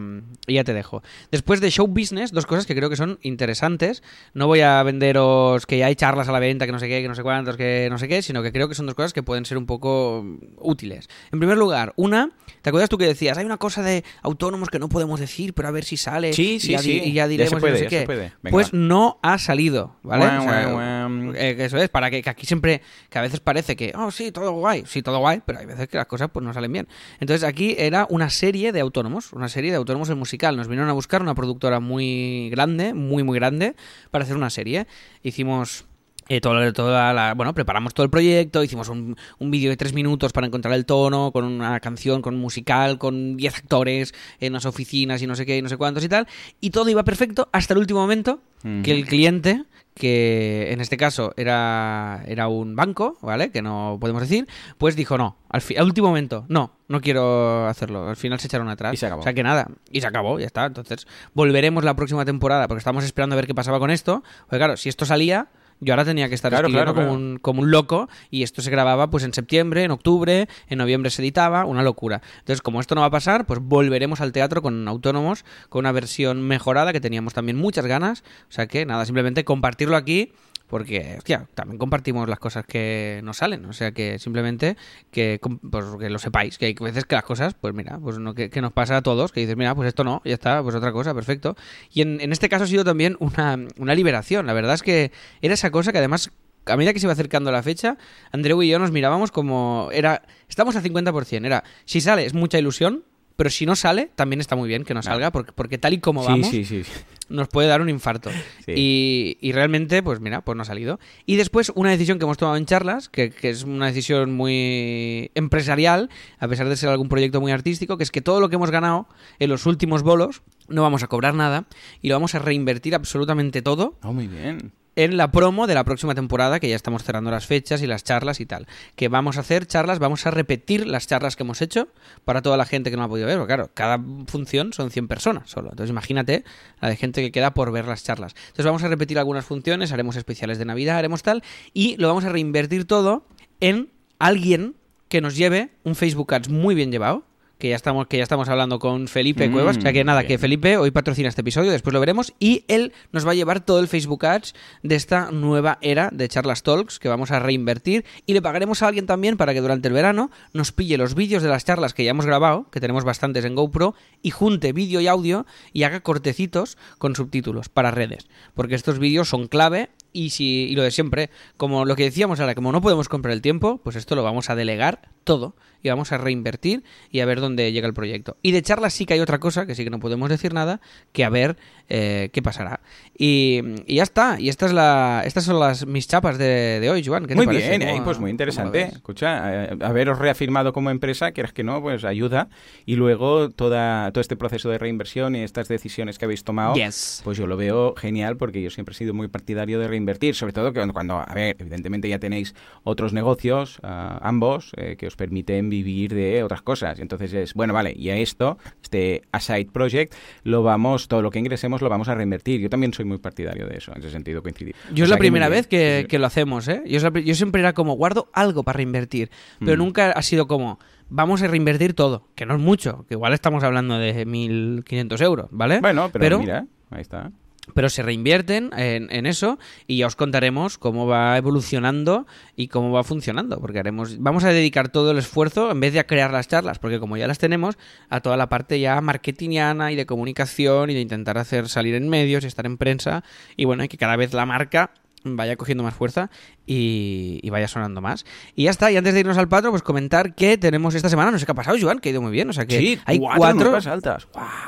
y ya te dejo. Después de show business, dos cosas que creo que son interesantes. No voy a venderos que ya hay charlas a la venta, que no sé qué, que no sé cuántos, que no sé qué, sino que creo que son dos cosas que pueden ser un poco útiles. En primer lugar, una, ¿te acuerdas tú que decías? Hay una cosa de autónomos que no podemos decir, pero a ver si sale. Sí, y sí, ya di- sí. Y ya Ya diremos se y puede, no sé ya qué. se puede. Pues no ha salido, ¿vale? O sea, eh, eso es, para que, que aquí siempre, que a veces parece que, oh, sí, todo guay, sí, todo guay, pero hay veces que las cosas pues no salen bien. Entonces aquí era una serie de autónomos, una serie de autónomos en musical. Nos vinieron a buscar una productora muy grande, muy, muy grande, para hacer una serie. Hicimos... eh, todo- toda la, bueno, preparamos todo el proyecto, hicimos un, un vídeo de tres minutos para encontrar el tono, con una canción, con un musical, con 10 actores en las oficinas y no sé qué y no sé cuántos y tal, y todo iba perfecto hasta el último momento que el cliente, que en este caso era, era un banco, ¿vale? Que no podemos decir, pues dijo no, al, fi- al último momento, no, no quiero hacerlo. Al final se echaron atrás. Y se acabó. O sea que nada, y se acabó, ya está. Entonces volveremos la próxima temporada porque estamos esperando a ver qué pasaba con esto. Porque claro, si esto salía... Yo ahora tenía que estar Claro, escribiendo claro, como, claro. Un, como un loco y esto se grababa pues en septiembre, en octubre, en noviembre se editaba, una locura. Entonces, como esto no va a pasar, pues volveremos al teatro con autónomos, con una versión mejorada que teníamos también muchas ganas. O sea que nada, simplemente compartirlo aquí porque, hostia, también compartimos las cosas que nos salen. O sea que simplemente que, pues, que lo sepáis, que hay veces que las cosas, pues mira, pues no, que, que nos pasa a todos, que dices, mira, pues esto no, ya está, pues otra cosa, perfecto. Y en, en este caso ha sido también una, una liberación. La verdad es que era esa cosa que además a medida que se iba acercando la fecha, Andreu y yo nos mirábamos como era estamos al 50%, era si sale es mucha ilusión, pero si no sale también está muy bien que no salga porque, porque tal y como Sí, vamos sí, sí. nos puede dar un infarto. Y, y realmente, pues mira, pues no ha salido. Y después una decisión que hemos tomado en charlas, que, que es una decisión muy empresarial, a pesar de ser algún proyecto muy artístico, que es que todo lo que hemos ganado en los últimos bolos no vamos a cobrar nada y lo vamos a reinvertir absolutamente todo Oh, muy bien. En la promo de la próxima temporada, que ya estamos cerrando las fechas y las charlas y tal. Que vamos a hacer charlas, vamos a repetir las charlas que hemos hecho para toda la gente que no ha podido ver. Porque claro, cada función son 100 personas solo. Entonces imagínate la de gente que queda por ver las charlas. Entonces vamos a repetir algunas funciones, haremos especiales de Navidad, haremos tal, y lo vamos a reinvertir todo en alguien que nos lleve un Facebook Ads muy bien llevado, que ya estamos, que ya estamos hablando con Felipe Mm, Cuevas. O sea que nada, bien. que Felipe hoy patrocina este episodio, después lo veremos. Y él nos va a llevar todo el Facebook Ads de esta nueva era de Charlas Talks que vamos a reinvertir. Y le pagaremos a alguien también para que durante el verano nos pille los vídeos de las charlas que ya hemos grabado, que tenemos bastantes en GoPro, y junte vídeo y audio y haga cortecitos con subtítulos para redes. Porque estos vídeos son clave y si y lo de siempre, como lo que decíamos ahora, como no podemos comprar el tiempo, pues esto lo vamos a delegar todo y vamos a reinvertir y a ver dónde llega el proyecto. Y de charlas sí que hay otra cosa, que sí que no podemos decir nada, que a ver eh, qué pasará. Y, y ya está, y esta es la, estas son las mis chapas de, de hoy, Joan. ¿Qué te Muy parece? bien, ¿Cómo- eh, pues muy interesante. Escucha, eh, haberos reafirmado como empresa, quieras que no, pues ayuda. Y luego toda, todo este proceso de reinversión y estas decisiones que habéis tomado, Yes. pues yo lo veo genial porque yo siempre he sido muy partidario de reinvertir, sobre todo que cuando, cuando, a ver, evidentemente ya tenéis otros negocios, ah, ambos, eh, que os permiten vivir de otras cosas. Entonces es, bueno, vale, y a esto, este Aside Project, lo vamos, todo lo que ingresemos lo vamos a reinvertir. Yo también soy muy partidario de eso, en ese sentido coincidir. Yo O es la primera vez que, que lo hacemos, ¿eh? Yo, la yo siempre era como, guardo algo para reinvertir, pero Mm. nunca ha sido como, vamos a reinvertir todo, que no es mucho, que igual estamos hablando de 1.500 euros, ¿vale? Bueno, pero, mira, ahí está. Pero se reinvierten en, en eso y ya os contaremos cómo va evolucionando y cómo va funcionando, porque haremos, vamos a dedicar todo el esfuerzo, en vez de a crear las charlas, porque como ya las tenemos, a toda la parte ya marketingiana y de comunicación y de intentar hacer salir en medios y estar en prensa y bueno, y que cada vez la marca vaya cogiendo más fuerza y, y vaya sonando más. Y ya está, y antes de irnos al patro, pues comentar que tenemos esta semana, no sé qué ha pasado, Joan, que ha ido muy bien, o sea que sí, hay cuatro, cuatro, altas.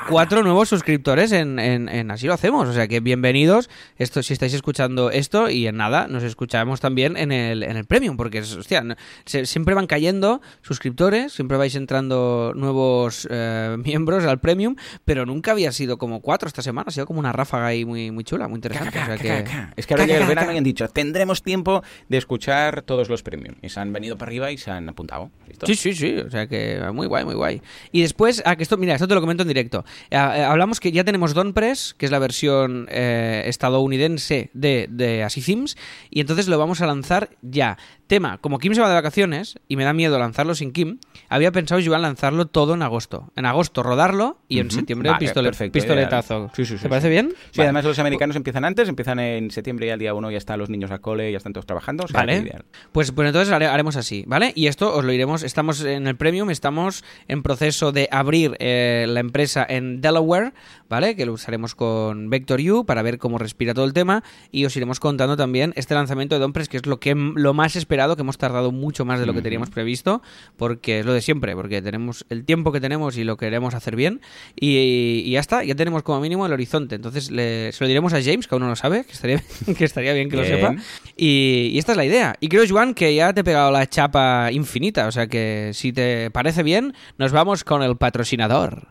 Cuatro nuevos suscriptores en, en- en Así lo hacemos. O sea que bienvenidos esto, si estáis escuchando esto y en nada nos escuchamos también en el, en el Premium, porque es, hostia, se- siempre van cayendo suscriptores, siempre vais entrando nuevos eh, miembros al Premium, pero nunca había sido como cuatro esta semana, ha sido como una ráfaga ahí muy, muy chula, muy interesante. O sea que... Es que ahora llega el verano ca. y han dicho, tendremos tiempo de escuchar todos los premium. Y se han venido para arriba y se han apuntado. ¿Listo? Sí, sí, sí, o sea que muy guay, muy guay. Y después, ah, que esto, mira, esto te lo comento en directo. Ah, eh, hablamos que ya tenemos Donpress, que es la versión eh, estadounidense de, de Así y entonces lo vamos a lanzar ya. Tema, como Kim se va de vacaciones y me da miedo lanzarlo sin Kim, había pensado yo lanzarlo todo en agosto. En agosto rodarlo y en septiembre Vale, pistole- perfecto, pistoletazo. Sí, sí, sí, ¿Te parece bien? Sí, además los americanos empiezan antes, empiezan en septiembre y al día uno ya están los niños al cole, ya están todos trabajando. o sea, Vale. Pues, pues entonces hare- haremos así, ¿vale? Y esto os lo iremos, estamos en el Premium, estamos en proceso de abrir eh, la empresa en Delaware, ¿vale? Que lo usaremos con Vector U para ver cómo respira todo el tema y os iremos contando también este lanzamiento de Donpress, que es lo que lo más esperado, que hemos tardado mucho más de lo que teníamos previsto, porque es lo de siempre, porque tenemos el tiempo que tenemos y lo queremos hacer bien y, y ya está, ya tenemos como mínimo el horizonte. Entonces le- se lo diremos a James, que aún no lo sabe, que estaría, que estaría bien que lo Bien. sepa. Y, y esta es la idea. Y creo, Joan, que ya te he pegado la chapa infinita. O sea que si te parece bien, nos vamos con el patrocinador.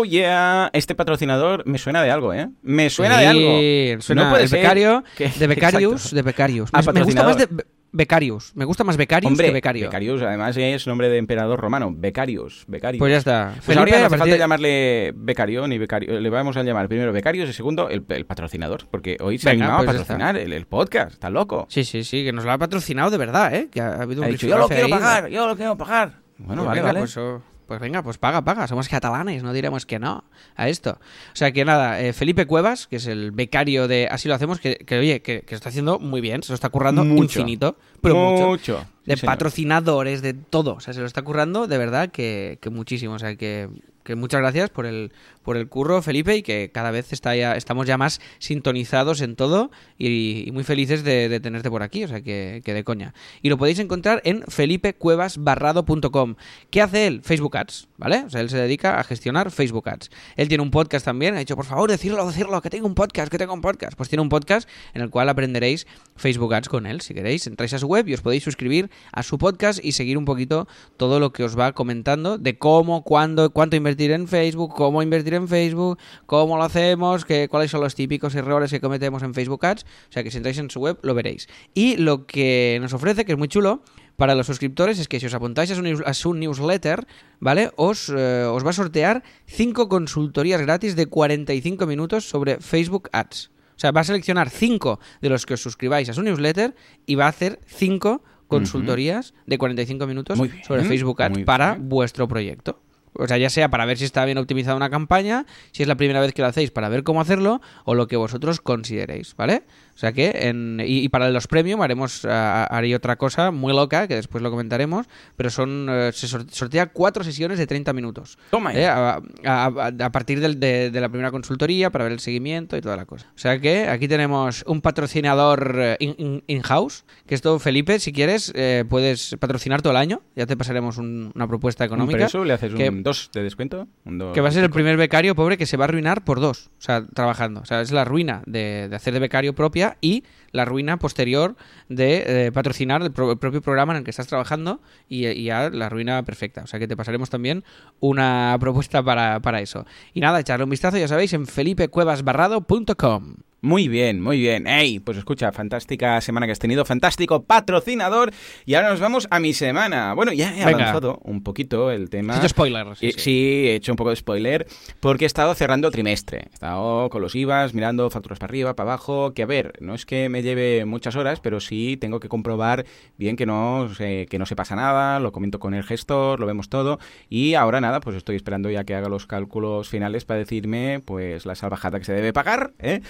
Oh, yeah. Este patrocinador me suena de algo, ¿eh? Me suena de algo. Suena no puede ser becario que- de Becarius. Exacto. De Becarius. Ah, Me, me gusta más de patrocinador. Be- Becarius. Me gusta más Becarius Hombre, que Becario. Becarius, además es nombre de emperador romano. Becarius, Becarius. Pues ya está. Pues Felipe, ahora no hace falta de- llamarle becario ni becario. Le vamos a llamar primero becarios y segundo el, el patrocinador. Porque hoy se Venga, ha animado pues a ya patrocinar el, el podcast. Está loco. Sí, sí, sí, que nos lo ha patrocinado de verdad, ¿eh? Que ha habido un ha dicho, yo lo quiero ahí. pagar, yo lo quiero pagar. Bueno, Pues vale, vale. Pues, oh, pues venga, pues paga, paga. Somos catalanes, no diremos que no a esto. O sea que nada, eh, Felipe Cuevas, que es el becario de Así lo hacemos, que, que, oye, que, que lo está haciendo muy bien, se lo está currando Mucho. infinito, pero mucho. mucho. De Sí, patrocinadores, de todo. O sea, se lo está currando de verdad que, que muchísimo. O sea, que, que muchas gracias por el, por el curro, Felipe, y que cada vez está ya, estamos ya más sintonizados en todo y, muy felices de, de tenerte por aquí. O sea, que, que de coña. Y lo podéis encontrar en felipecuevasbarrado.com. ¿Qué hace él? Facebook Ads, ¿vale? O sea, él se dedica a gestionar Facebook Ads. Él tiene un podcast también. Ha dicho, por favor, decirlo, decirlo, que tengo un podcast, que tengo un podcast. Pues tiene un podcast en el cual aprenderéis Facebook Ads con él. Si queréis, entráis a su web y os podéis suscribir a su podcast y seguir un poquito todo lo que os va comentando de cómo, cuándo, cuánto invertir en Facebook, cómo invertir en Facebook, cómo lo hacemos, que, cuáles son los típicos errores que cometemos en Facebook Ads. O sea que si entráis en su web lo veréis. Y lo que nos ofrece, que es muy chulo, para los suscriptores es que si os apuntáis a su, news- a su newsletter, ¿vale? Os, eh, os va a sortear 5 consultorías gratis de 45 minutos sobre Facebook Ads. O sea, va a seleccionar 5 de los que os suscribáis a su newsletter y va a hacer 5 consultorías de 45 minutos sobre Facebook Ads para vuestro proyecto. O sea, ya sea para ver si está bien optimizada una campaña, si es la primera vez que lo hacéis para ver cómo hacerlo, o lo que vosotros consideréis, ¿vale? O sea que, en, y, y para los premium haremos, haré otra cosa muy loca, que después lo comentaremos, pero son, eh, se sor- sortea cuatro sesiones de 30 minutos. Toma ¿eh? A, a- a partir del- de, de la primera consultoría para ver el seguimiento y toda la cosa. O sea que aquí tenemos un patrocinador eh, in- in- in-house, que esto, Felipe, si quieres, eh, puedes patrocinar todo el año, ya te pasaremos un- una propuesta ¿Un económica. preso le haces que- un 2 de descuento? Un dos que va a ser el primer becario pobre que se va a arruinar por dos, o sea, trabajando. O sea, es la ruina de, de hacer de becario propia y la ruina posterior de eh, patrocinar el, pro- el propio programa en el que estás trabajando y, y ya la ruina perfecta. O sea, que te pasaremos también una propuesta para, para eso. Y nada, echarle un vistazo, ya sabéis, en felipecuevasbarrado.com. Muy bien, muy bien. Ey, pues escucha, fantástica semana que has tenido, fantástico patrocinador. Y ahora nos vamos a mi semana. Bueno, ya he Venga. avanzado un poquito el tema. Has hecho spoiler. Y- Sí, he hecho un poco de spoiler porque he estado cerrando trimestre. He estado con los IVAs, mirando facturas para arriba, para abajo. Que a ver, no es que me lleve muchas horas, pero sí tengo que comprobar bien que no, se, que no se pasa nada. Lo comento con el gestor, lo vemos todo. Y ahora nada, pues estoy esperando ya que haga los cálculos finales para decirme pues la salvajada que se debe pagar. ¿eh?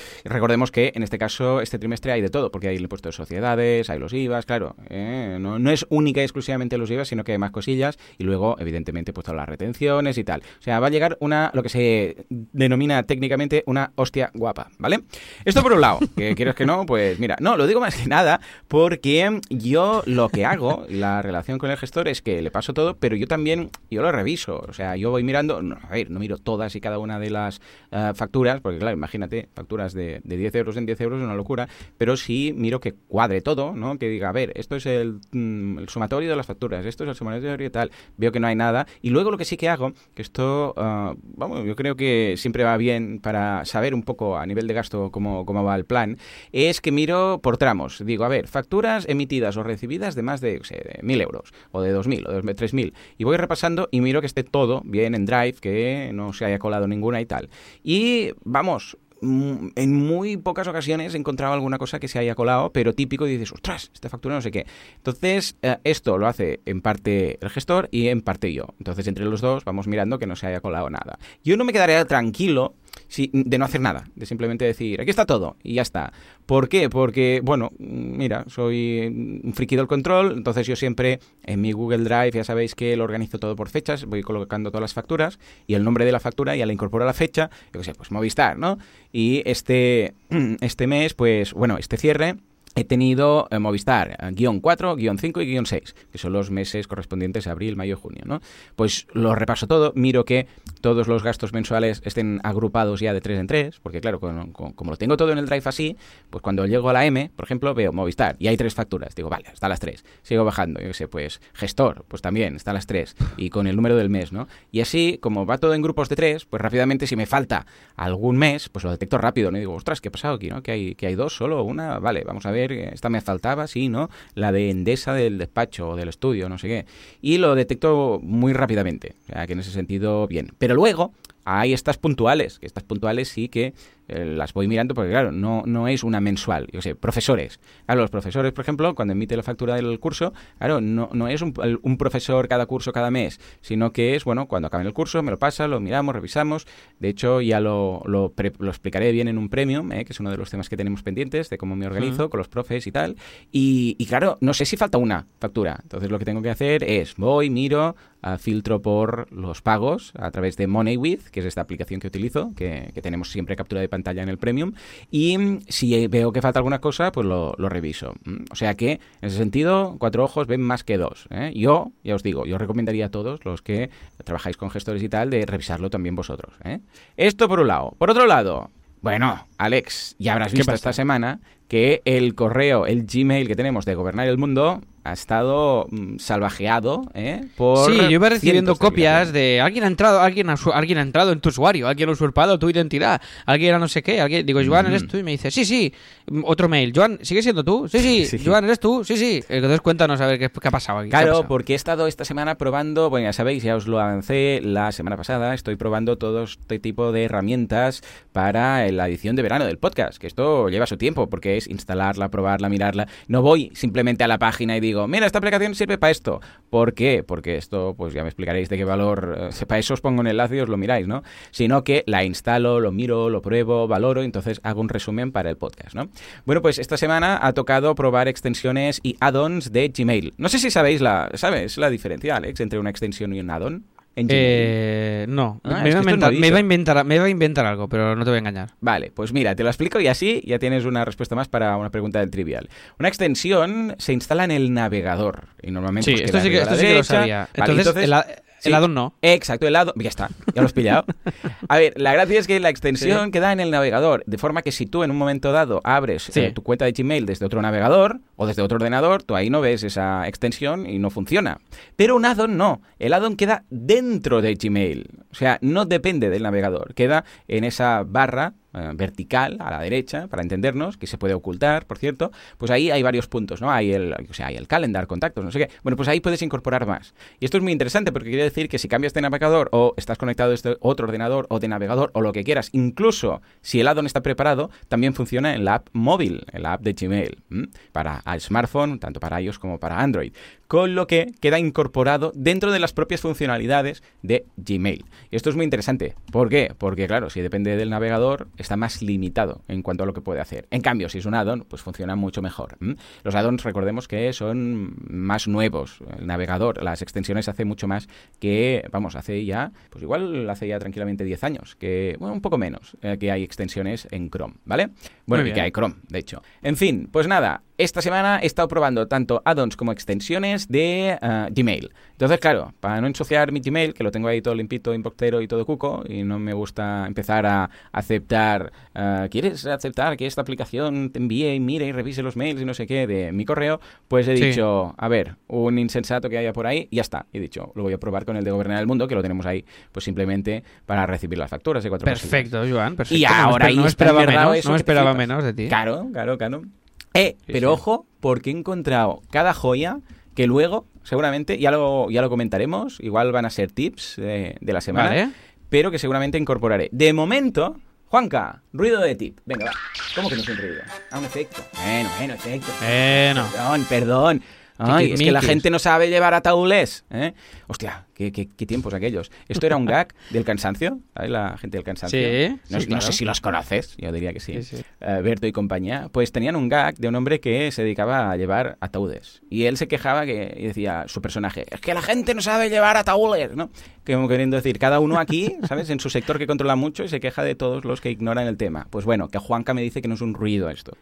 Recordemos que en este caso, este trimestre hay de todo, porque hay el impuesto de sociedades, hay los IVAs, claro. ¿eh? No, no es única y exclusivamente los IVAs, sino que hay más cosillas. Y luego, evidentemente, pues todas las retenciones y tal. O sea, va a llegar una, lo que se denomina técnicamente una hostia guapa, ¿vale? Esto por un lado, que quieres que no, pues mira, no, lo digo más que nada porque yo lo que hago, la relación con el gestor es que le paso todo, pero yo también, yo lo reviso. O sea, yo voy mirando, no, a ver, no miro todas y cada una de las eh, facturas, porque claro, imagínate, facturas de 10 euros en 10 euros es una locura, pero sí miro que cuadre todo, ¿no? Que diga, a ver, esto es el, mm, el sumatorio de las facturas, esto es el sumatorio y tal, veo que no hay nada, y luego lo que sí que hago, que esto, ah, vamos, yo creo que siempre va bien para saber un poco a nivel de gasto cómo, cómo va el plan, es que miro por tramos, digo, a ver, facturas emitidas o recibidas de más de, de 1.000 euros, o de 2.000, o de 3.000, y voy repasando y miro que esté todo bien en Drive, que no se haya colado ninguna y tal. Y vamos, en muy pocas ocasiones he encontrado alguna cosa que se haya colado, pero típico y dices, ostras, esta factura no sé qué. Entonces, eh, esto lo hace en parte el gestor y en parte yo. Entonces, entre los dos vamos mirando que no se haya colado nada. Yo no me quedaría tranquilo si- de no hacer nada, de simplemente decir, aquí está todo y ya está. ¿Por qué? Porque, bueno, mira, soy un friki del control, entonces yo siempre en mi Google Drive, ya sabéis que lo organizo todo por fechas, voy colocando todas las facturas y el nombre de la factura ya le incorporo a la fecha, yo qué sé, pues Movistar, ¿no? Y este, este mes, pues, bueno, este cierre he tenido eh, Movistar, eh, guion 4, guion 5 y guion 6, que son los meses correspondientes a abril, mayo junio, ¿no? Pues lo repaso todo, miro que todos los gastos mensuales estén agrupados ya de 3 en 3, porque claro, como lo tengo todo en el Drive así, pues cuando llego a la M, por ejemplo, veo Movistar y hay tres facturas, digo, vale, están las tres, sigo bajando, yo qué sé, pues gestor, pues también están las tres, y con el número del mes, ¿no? Y así, como va todo en grupos de tres, pues rápidamente si me falta algún mes, pues lo detecto rápido, ¿no? Y digo, ostras, ¿qué ha pasado aquí, no? Que hay, que hay dos solo, una, vale, vamos a ver, esta me faltaba, sí, ¿no? La de Endesa del despacho o del estudio, no sé qué. Y lo detecto muy rápidamente, o sea, que en ese sentido, bien. Pero luego hay estas puntuales, que estas puntuales sí que eh, las voy mirando porque, claro, no, no es una mensual. Yo sé, profesores. Claro, los profesores, por ejemplo, cuando emite la factura del curso, claro, no, no es un, un profesor cada curso cada mes, sino que es, bueno, cuando acaben el curso, me lo pasa, lo miramos, revisamos. De hecho, ya lo, lo, pre- lo explicaré bien en un premium, eh, que es uno de los temas que tenemos pendientes, de cómo me organizo con los profes y tal. Y, y claro, no sé si falta una factura. Entonces, lo que tengo que hacer es, voy, miro, filtro por los pagos a través de MoneyWith, que es esta aplicación que utilizo, que, que tenemos siempre captura de pantalla en el Premium, y mm, si veo que falta alguna cosa, pues lo, lo reviso. Mm, O sea que, en ese sentido, cuatro ojos ven más que dos. ¿eh? Yo, ya os digo, yo recomendaría a todos los que trabajáis con gestores y tal, de revisarlo también vosotros. ¿eh? Esto por un lado. Por otro lado, bueno, Alex, ya habrás ¿Qué visto pasa? esta semana que el correo, el Gmail que tenemos de Gobernar el Mundo, ha estado mm, salvajeado ¿eh? por. Sí, yo iba recibiendo de copias de alguien ha entrado, alguien ha, alguien ha entrado en tu usuario, alguien ha usurpado tu identidad, alguien ha no sé qué, alguien digo, Joan, eres tú y me dice, sí, sí, Mm, otro mail, Joan, ¿sigue siendo tú? Sí, sí, Sí. Joan, eres tú, sí, sí. Entonces cuéntanos a ver qué, qué ha pasado aquí. ha Claro, pasado. porque he estado esta semana probando, bueno, ya sabéis, ya os lo avancé la semana pasada, estoy probando todo este tipo de herramientas para la edición de verano del podcast, que esto lleva su tiempo, porque es instalarla, probarla, mirarla. No voy simplemente a la página y digo, mira, esta aplicación sirve para esto. ¿Por qué? Porque esto, pues ya me explicaréis de qué valor, eh, para eso os pongo un enlace y os lo miráis, ¿no? Sino que la instalo, lo miro, lo pruebo, valoro, entonces hago un resumen para el podcast, ¿no? Bueno, pues esta semana ha tocado probar extensiones y add-ons de Gmail. No sé si sabéis la, ¿sabes la diferencia, Alex, entre una extensión y un add-on en? Eh, no, Ah, me, iba a no inventar, he me, iba a dicho. inventar, me iba a inventar algo, pero no te voy a engañar. Vale, pues mira, te lo explico y así ya tienes una respuesta más para una pregunta del trivial. Una extensión se instala en el navegador y normalmente Sí, pues, esto sí que, esto sí que lo sabía. Vale, Entonces, sí. el addon no. Exacto, el lado. Ya está, ya lo has pillado. A ver, la gracia es que la extensión Sí. queda en el navegador, de forma que si tú en un momento dado abres Sí. eh, tu cuenta de Gmail desde otro navegador o desde otro ordenador, tú ahí no ves esa extensión y no funciona. Pero un addon no. El addon queda dentro de Gmail. O sea, no depende del navegador. Queda en esa barra eh, vertical a la derecha, para entendernos, que se puede ocultar, por cierto, pues ahí hay varios puntos, ¿no? Hay el, o sea, hay el calendar, contactos, no sé qué. Bueno, pues ahí puedes incorporar más. Y esto es muy interesante porque quiere decir que si cambias de navegador o estás conectado desde otro ordenador o de navegador o lo que quieras, incluso si el addon está preparado, también funciona en la app móvil, en la app de Gmail, para al smartphone, tanto para iOS como para Android. Con lo que queda incorporado dentro de las propias funcionalidades de Gmail. Y esto es muy interesante. ¿Por qué? Porque, claro, si depende del navegador, está más limitado en cuanto a lo que puede hacer. En cambio, si es un add-on, pues funciona mucho mejor. Los add-ons, recordemos que son más nuevos. El navegador, las extensiones hace mucho más que, vamos, hace ya, pues igual hace ya tranquilamente 10 años, que, bueno, un poco menos, eh, que hay extensiones en Chrome, ¿vale? Bueno, y que hay Chrome, de hecho. En fin, pues nada, esta semana he estado probando tanto add-ons como extensiones de eh, Gmail. Entonces, claro, para no ensuciar mi Gmail, que lo tengo ahí todo limpito, impoctero y todo cuco, y no me gusta empezar a aceptar, eh, ¿quieres aceptar que esta aplicación te envíe y mire y revise los mails y no sé qué de mi correo? Pues he Sí. dicho, a ver, un insensato que haya por ahí, y ya está. He dicho, lo voy a probar con el de Gobernar el Mundo, que lo tenemos ahí, pues simplemente para recibir las facturas de cuatro Perfecto, Joan, perfecto. Y ahora ahí no esperaba menos, no esperaba menos de ti. Claro, claro, claro. Eh, Sí, pero sí. ojo, porque he encontrado cada joya que luego, seguramente, ya lo, ya lo comentaremos, igual van a ser tips de la semana, Vale. pero que seguramente incorporaré. De momento, Juanca, ruido de tip. Venga, va. ¿Cómo que no es un ruido? Ah, un efecto. Bueno, bueno, efecto. Bueno. Perdón, perdón. Ay, es que la gente no sabe llevar ataúdes, ¿eh? Hostia, qué, qué- qué tiempos aquellos. Esto era un gag del cansancio, ¿sabes? La gente del cansancio. Sí, No, sí, no claro. sé si los conoces, yo diría que sí. Sí. Eh, Berto y compañía, pues tenían un gag de un hombre que se dedicaba a llevar ataúdes. Y él se quejaba que, y decía su personaje, es que la gente no sabe llevar ataúdes, ¿no? Como queriendo decir, cada uno aquí, ¿sabes? En su sector que controla mucho y se queja de todos los que ignoran el tema. Pues bueno, que Juanca me dice que no es un ruido esto.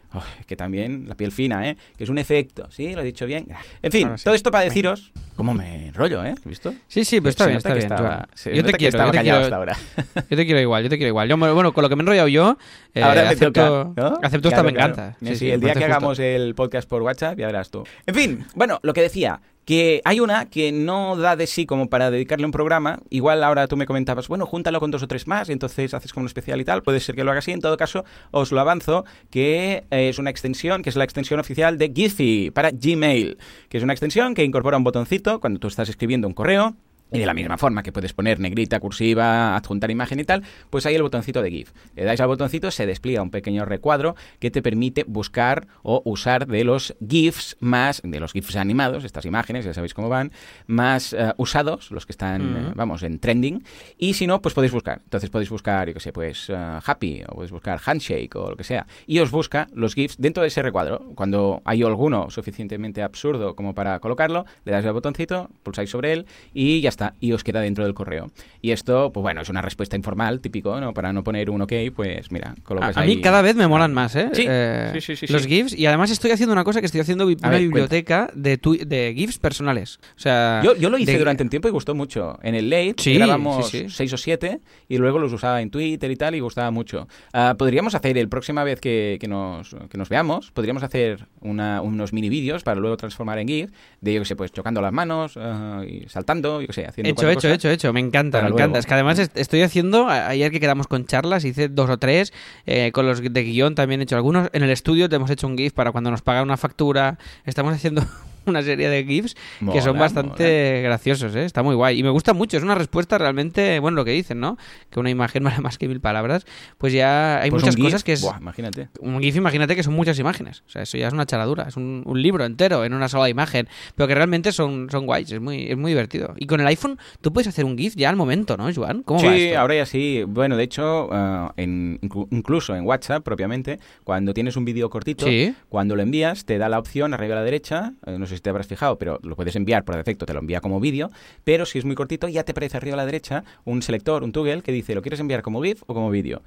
Que también, la piel fina, ¿eh? Que es un efecto, ¿sí? Lo he dicho bien. En fin, todo esto para deciros cómo me rollo, ¿eh? ¿Has visto? Sí, sí, pues está Se bien, está bien. Yo te quiero, yo te callado quiero, hasta ahora. yo te quiero igual, yo te quiero igual. Yo, bueno, con lo que me he enrollado yo, eh, Ahora acepto, toca, ¿no? acepto esta Claro, venganza. claro. Sí, Sí, sí, el día que justo. hagamos el podcast por WhatsApp, ya verás tú. En fin, bueno, lo que decía, que hay una que no da de sí como para dedicarle un programa. Igual ahora tú me comentabas, bueno, júntalo con dos o tres más y entonces haces como un especial y tal. Puede ser que lo haga así. En todo caso, os lo avanzo, que eh, es una extensión, que es la extensión oficial de Giphy para Gmail, que es una extensión que incorpora un botoncito cuando tú estás escribiendo un correo. Y de la misma forma que puedes poner negrita, cursiva, adjuntar imagen y tal, pues hay el botoncito de GIF. Le dais al botoncito, se despliega un pequeño recuadro que te permite buscar o usar de los GIFs más, de los GIFs animados, estas imágenes, ya sabéis cómo van, más eh, usados, los que están, eh, vamos, en trending. Y si no, pues podéis buscar. Entonces podéis buscar, yo qué sé, pues eh, Happy, o podéis buscar Handshake, o lo que sea. Y os busca los GIFs dentro de ese recuadro. Cuando hay alguno suficientemente absurdo como para colocarlo, le dais al botoncito, pulsáis sobre él y ya está y os queda dentro del correo. Y esto, pues bueno, es una respuesta informal, típico, ¿no? Para no poner un ok, pues mira, colocas A, a ahí- mí cada vez me molan más, ¿eh? Sí, Eh, sí, sí, sí, Los. GIFs. Y además estoy haciendo una cosa que estoy haciendo una ver, biblioteca de, tu- de GIFs personales. O sea, Yo, yo lo hice de- durante un tiempo y gustó mucho. En el late Sí, grabamos seis o siete y luego los usaba en Twitter y tal y gustaba mucho. Ah, podríamos hacer, el próxima vez que, que nos, que nos veamos, podríamos hacer una- unos mini vídeos para luego transformar en GIF de, yo qué sé, pues chocando las manos ah, y saltando, yo qué sé, haciendo Hecho, hecho, cosas. hecho, hecho. Me encanta, me luego. encanta. Es que además est- estoy haciendo, ayer que quedamos con charlas, hice dos o tres, eh, con los de guion también he hecho algunos. En el estudio te hemos hecho un GIF para cuando nos pagan una factura. Estamos haciendo una serie de GIFs que son Mola, bastante graciosos, ¿eh? Está muy guay. Y me gusta mucho, es una respuesta realmente, bueno, lo que dicen, ¿no? Que una imagen vale más que mil palabras. Pues ya hay Pues muchas GIF, cosas que es... buah, imagínate. Un GIF, imagínate que son muchas imágenes. O sea, eso ya es una charadura. Es un, un libro entero en una sola imagen. Pero que realmente son, son guays. Es muy, es muy divertido. Y con el iPhone tú puedes hacer un GIF ya al momento, ¿no, Joan? ¿Cómo va Sí, esto? ahora ya sí. Bueno, de hecho, en- inclu- incluso en WhatsApp propiamente, cuando tienes un vídeo cortito, Sí. cuando lo envías, te da la opción arriba a la derecha, eh, no sé si te habrás fijado, pero lo puedes enviar por defecto, te lo envía como vídeo, pero si es muy cortito, ya te aparece arriba a la derecha un selector, un toggle que dice, ¿lo quieres enviar como GIF o como vídeo?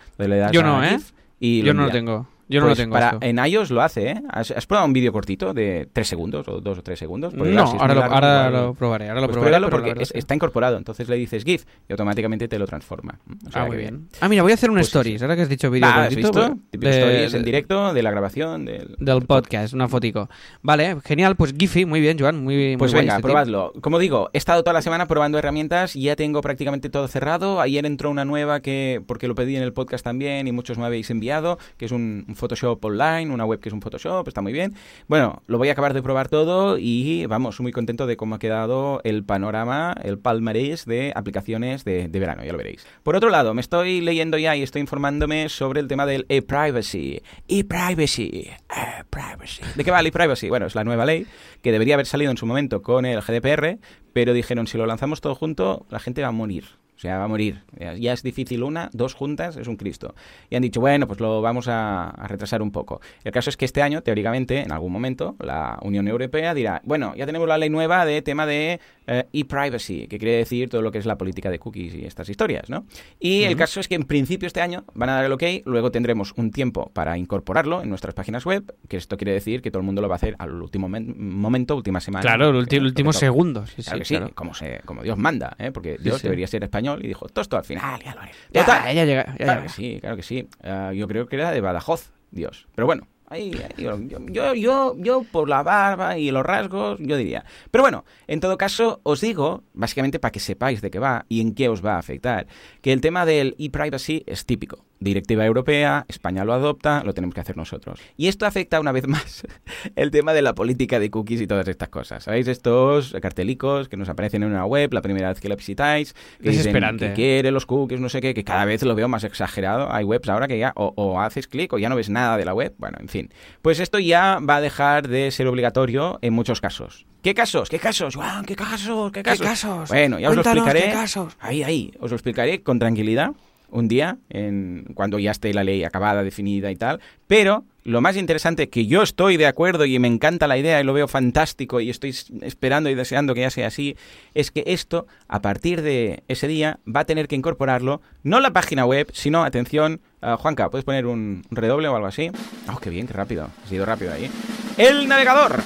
Yo no, ¿eh? Y Yo no lo tengo. Yo no Pues lo tengo. para, esto. En iOS lo hace, ¿eh? ¿Has, has probado un vídeo cortito de 3 segundos o 2 o 3 segundos? Porque, No, claro, si es ahora, lo, largo, ahora lo probaré. Ahora lo pues probaré. porque es- está incorporado. Entonces le dices GIF y automáticamente te lo transforma. O sea Ah, muy bien. Ah, mira, voy a hacer un Pues sí, stories. Ahora que has dicho vídeo Va, ¿has cortito, visto? pues, de- stories en directo de la grabación del, Del podcast, una fotico. Vale, genial. Pues Giphy, muy bien, Joan. Muy, Pues venga, este probadlo. Como digo, he estado toda la semana probando herramientas y ya tengo prácticamente todo cerrado. Ayer entró una nueva que, porque lo pedí en el podcast también y muchos me habéis enviado, que es un Photoshop online, una web que es un Photoshop, está muy bien. Bueno, lo voy a acabar de probar todo y vamos, muy contento de cómo ha quedado el panorama, el palmarés de aplicaciones de, verano, ya lo veréis. Por otro lado, me estoy leyendo ya y estoy informándome sobre el tema del e-privacy. E-privacy. E-privacy. ¿De qué va el e-privacy? Bueno, es la nueva ley que debería haber salido en su momento con el GDPR, pero dijeron, si lo lanzamos todo junto, la gente va a morir. O sea, va a morir. Ya, ya es difícil una, dos juntas, es un Cristo. Y han dicho, bueno, pues lo vamos a, a retrasar un poco. El caso es que este año, teóricamente, en algún momento, la Unión Europea dirá, bueno, ya tenemos la ley nueva de tema de eh, e-privacy, que quiere decir todo lo que es la política de cookies y estas historias, ¿no? Y el caso es que en principio este año van a dar el ok, luego tendremos un tiempo para incorporarlo en nuestras páginas web, que esto quiere decir que todo el mundo lo va a hacer al último men- momento, última semana. Claro, el últimos toca. segundos. Sí, Claro sí, que sí, claro. como, se, como Dios manda, ¿eh? porque Dios sí. debería ser español y dijo, todo esto al final, ya lo haré. Ya, Total, ya llega. ya claro que sí, claro que sí. Ah, yo creo que era de Badajoz, Dios. Pero bueno, ahí, ahí, yo, yo, yo, yo por la barba y los rasgos, yo diría. Pero bueno, en todo caso, os digo, básicamente para que sepáis de qué va y en qué os va a afectar, que el tema del e-privacy es típico. Directiva europea, España lo adopta, lo tenemos que hacer nosotros. Y esto afecta una vez más el tema de la política de cookies y todas estas cosas. ¿Sabéis? Estos cartelicos que nos aparecen en una web la primera vez que la visitáis, que dicen Desesperante. que quiere los cookies, no sé qué, que cada vez lo veo más exagerado. Hay webs ahora que ya o, o haces clic o ya no ves nada de la web. Bueno, en fin. Pues esto ya va a dejar de ser obligatorio en muchos casos. ¿Qué casos? ¿Qué casos? Juan, ¿qué casos? ¿Qué casos? casos? Bueno, ya os lo Cuéntanos, explicaré. ¿qué casos? Ahí, ahí. Os lo explicaré con tranquilidad un día, en, cuando ya esté la ley acabada, definida y tal. Pero lo más interesante, que yo estoy de acuerdo y me encanta la idea y lo veo fantástico y estoy esperando y deseando que ya sea así, es que esto, a partir de ese día, va a tener que incorporarlo, no la página web, sino, atención, ah, Juanca, ¿puedes poner un redoble o algo así? Oh, qué bien, qué rápido. Ha sido rápido ahí. El navegador.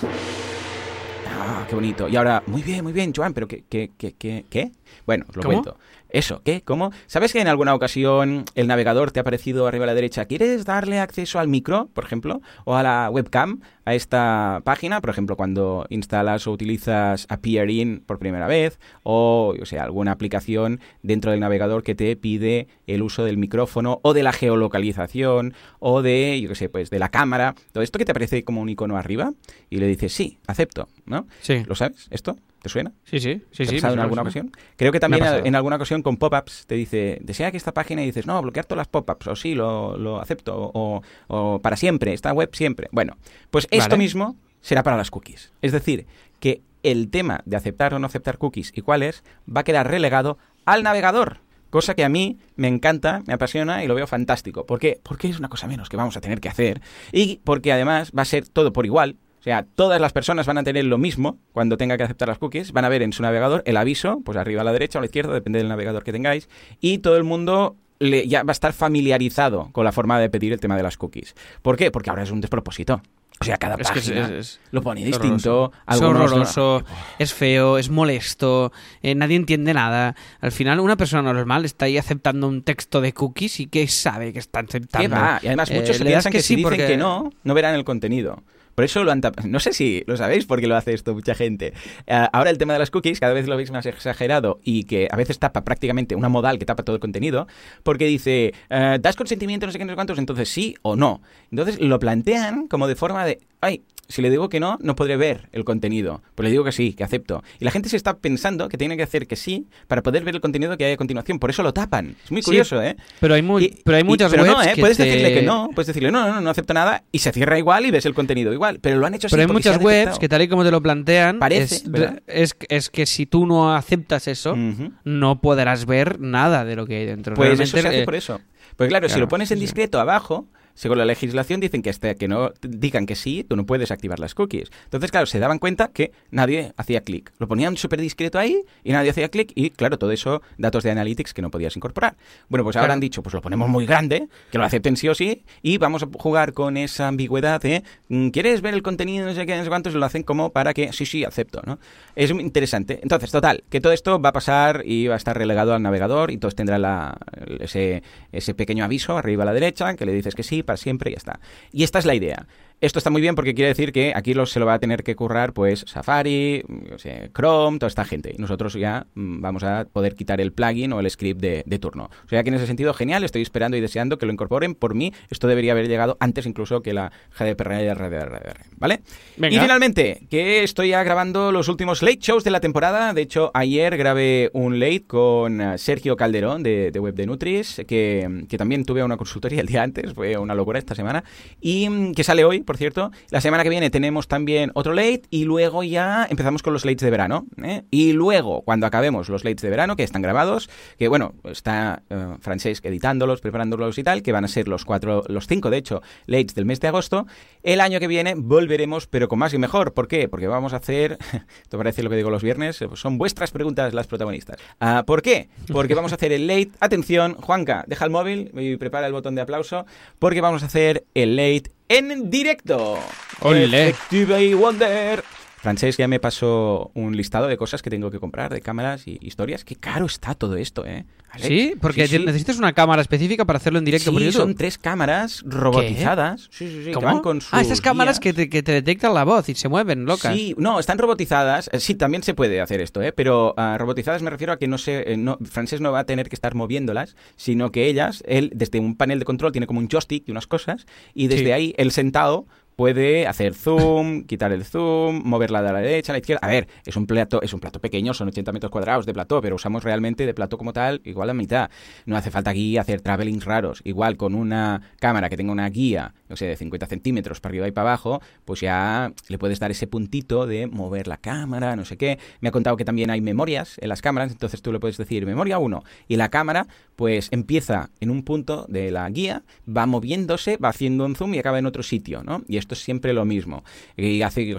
Ah, qué bonito. Y ahora, muy bien, muy bien, Joan, pero ¿qué? ¿Qué? ¿Qué? ¿Qué? qué? Bueno, os lo ¿Cómo? cuento. Eso, ¿qué? ¿Cómo? ¿Sabes que en alguna ocasión el navegador te ha aparecido arriba a la derecha? ¿Quieres darle acceso al micro, por ejemplo? ¿O a la webcam? A esta página, por ejemplo, cuando instalas o utilizas Appear In por primera vez, o, yo sé, alguna aplicación dentro del navegador que te pide el uso del micrófono, o de la geolocalización, o de, yo qué sé, pues de la cámara. Todo esto que te aparece como un icono arriba, y le dices, sí, acepto, ¿no? Sí, ¿Lo sabes? ¿Esto? ¿Te suena? sí, sí. sí, ¿Te sí ha pasado en alguna ocasión? Creo que también en alguna ocasión con pop-ups te dice, desea que esta página y dices, no, bloquear todas las pop-ups, o sí, lo, lo acepto, o, o para siempre, esta web siempre. Bueno, pues esto mismo será para las cookies. Es decir, que el tema de aceptar o no aceptar cookies y cuáles va a quedar relegado al navegador. Cosa que a mí me encanta, me apasiona y lo veo fantástico. ¿Por qué? Porque es una cosa menos que vamos a tener que hacer y porque además va a ser todo por igual. O sea, todas las personas van a tener lo mismo cuando tenga que aceptar las cookies. Van a ver en su navegador el aviso, pues arriba a la derecha o a la izquierda, depende del navegador que tengáis. Y todo el mundo le- ya va a estar familiarizado con la forma de pedir el tema de las cookies. ¿Por qué? Porque ahora es un despropósito. O sea, cada Es que es- lo pone distinto. Es horroroso, es feo, es molesto, eh, nadie entiende nada. Al final, una persona normal está ahí aceptando un texto de cookies y que sabe que está aceptando. ¿Qué va? Y además Eh, muchos le das piensan que, si dicen porque- que no, no verán el contenido. Por eso lo han tap- No sé si lo sabéis porque lo hace esto mucha gente. Eh, ahora el tema de las cookies cada vez lo veis más exagerado y que a veces tapa prácticamente una modal que tapa todo el contenido porque dice, eh, ¿das consentimiento no sé qué, no sé cuántos? Entonces sí o no. Entonces lo plantean como de forma de, ay, si le digo que no, no podré ver el contenido. Pues le digo que sí, que acepto. Y la gente se está pensando que tiene que hacer que sí para poder ver el contenido que hay a continuación. Por eso lo tapan. Es muy Sí, curioso, ¿eh? Pero hay, muy, Y- pero hay y- muchas pero webs no, ¿eh? que Puedes te- decirle que no, puedes decirle no, no, no, no acepto nada y se cierra igual y ves el contenido igual. Pero lo han hecho así Pero hay muchas ha webs detectado. que tal y como te lo plantean, Parece, es, es, es que si tú no aceptas eso, no podrás ver nada de lo que hay dentro. Pues Realmente, eso se hace eh, por eso. Pues claro, si lo pones en sí. discreto abajo, según la legislación dicen que hasta que no digan que sí, tú no puedes activar las cookies. Entonces, claro, se daban cuenta que nadie hacía clic. Lo ponían súper discreto ahí y nadie hacía clic y, claro, todo eso, datos de analytics que no podías incorporar. Bueno, pues ahora Claro. han dicho, pues lo ponemos muy grande, que lo acepten sí o sí y vamos a jugar con esa ambigüedad de, mm, ¿quieres ver el contenido? No sé qué, no sé cuántos, lo hacen como para que, sí, sí, acepto, ¿no? Es muy interesante. Entonces, total, que todo esto va a pasar y va a estar relegado al navegador y todos tendrán la, ese, ese pequeño aviso arriba a la derecha que le dices que sí para siempre y ya está. Y esta es la idea. Esto está muy bien porque quiere decir que aquí se lo va a tener que currar pues Safari, sé, Chrome, toda esta gente. Y nosotros ya mm, vamos a poder quitar el plugin o el script de, de turno. O sea que en ese sentido, genial, estoy esperando y deseando que lo incorporen. Por mí, esto debería haber llegado antes incluso que la GDPR y RDR, ¿vale? Venga. Y finalmente, que estoy ya grabando los últimos late shows de la temporada. De hecho, ayer grabé un late con eh, Sergio Calderón de, de Web de Nutris, que, que también tuve una consultoría el día antes, fue una locura esta semana, y mm, que sale hoy, por cierto. La semana que viene tenemos también otro late y luego ya empezamos con los lates de verano. ¿eh? Y luego, cuando acabemos los lates de verano, que están grabados, que bueno, está eh, Francesc editándolos, preparándolos y tal, que van a ser los cuatro, los cinco, de hecho, lates del mes de agosto, el año que viene volveremos, pero con más y mejor. ¿Por qué? Porque vamos a hacer, esto parece lo que digo los viernes, son vuestras preguntas las protagonistas. Ah, ¿Por qué? Porque vamos a hacer el late, atención, Juanca, deja el móvil y prepara el botón de aplauso, porque vamos a hacer el late en directo. Olé. Effective Wonder. Francesc ya me pasó un listado de cosas que tengo que comprar, de cámaras y historias. Qué caro está todo esto, ¿eh? Alex? Sí, porque Sí, sí. necesitas una cámara específica para hacerlo en directo por Sí, YouTube. son tres cámaras robotizadas. Sí, sí, sí. que van con ah, estas sus cámaras guías. que te, que te detectan la voz y se mueven locas. Sí, no, están robotizadas. Eh, Sí, también se puede hacer esto, ¿eh? Pero ah, robotizadas me refiero a que no se, eh, no, Francés no va a tener que estar moviéndolas, sino que ellas, él desde un panel de control tiene como un joystick y unas cosas, y desde ahí, él sentado, puede hacer zoom, quitar el zoom, moverla de la derecha a la izquierda. A ver, es un plato, es un plato pequeño, son 80 metros cuadrados de plató, pero usamos realmente de plató como tal igual la mitad. No hace falta aquí hacer travelings raros. Igual con una cámara que tenga una guía, no sé, de 50 centímetros para arriba y para abajo, pues ya le puedes dar ese puntito de mover la cámara, no sé qué. Me ha contado que también hay memorias en las cámaras, entonces tú le puedes decir memoria 1 y la cámara pues empieza en un punto de la guía, va moviéndose, va haciendo un zoom y acaba en otro sitio, ¿no? Y esto es siempre lo mismo. Y hace,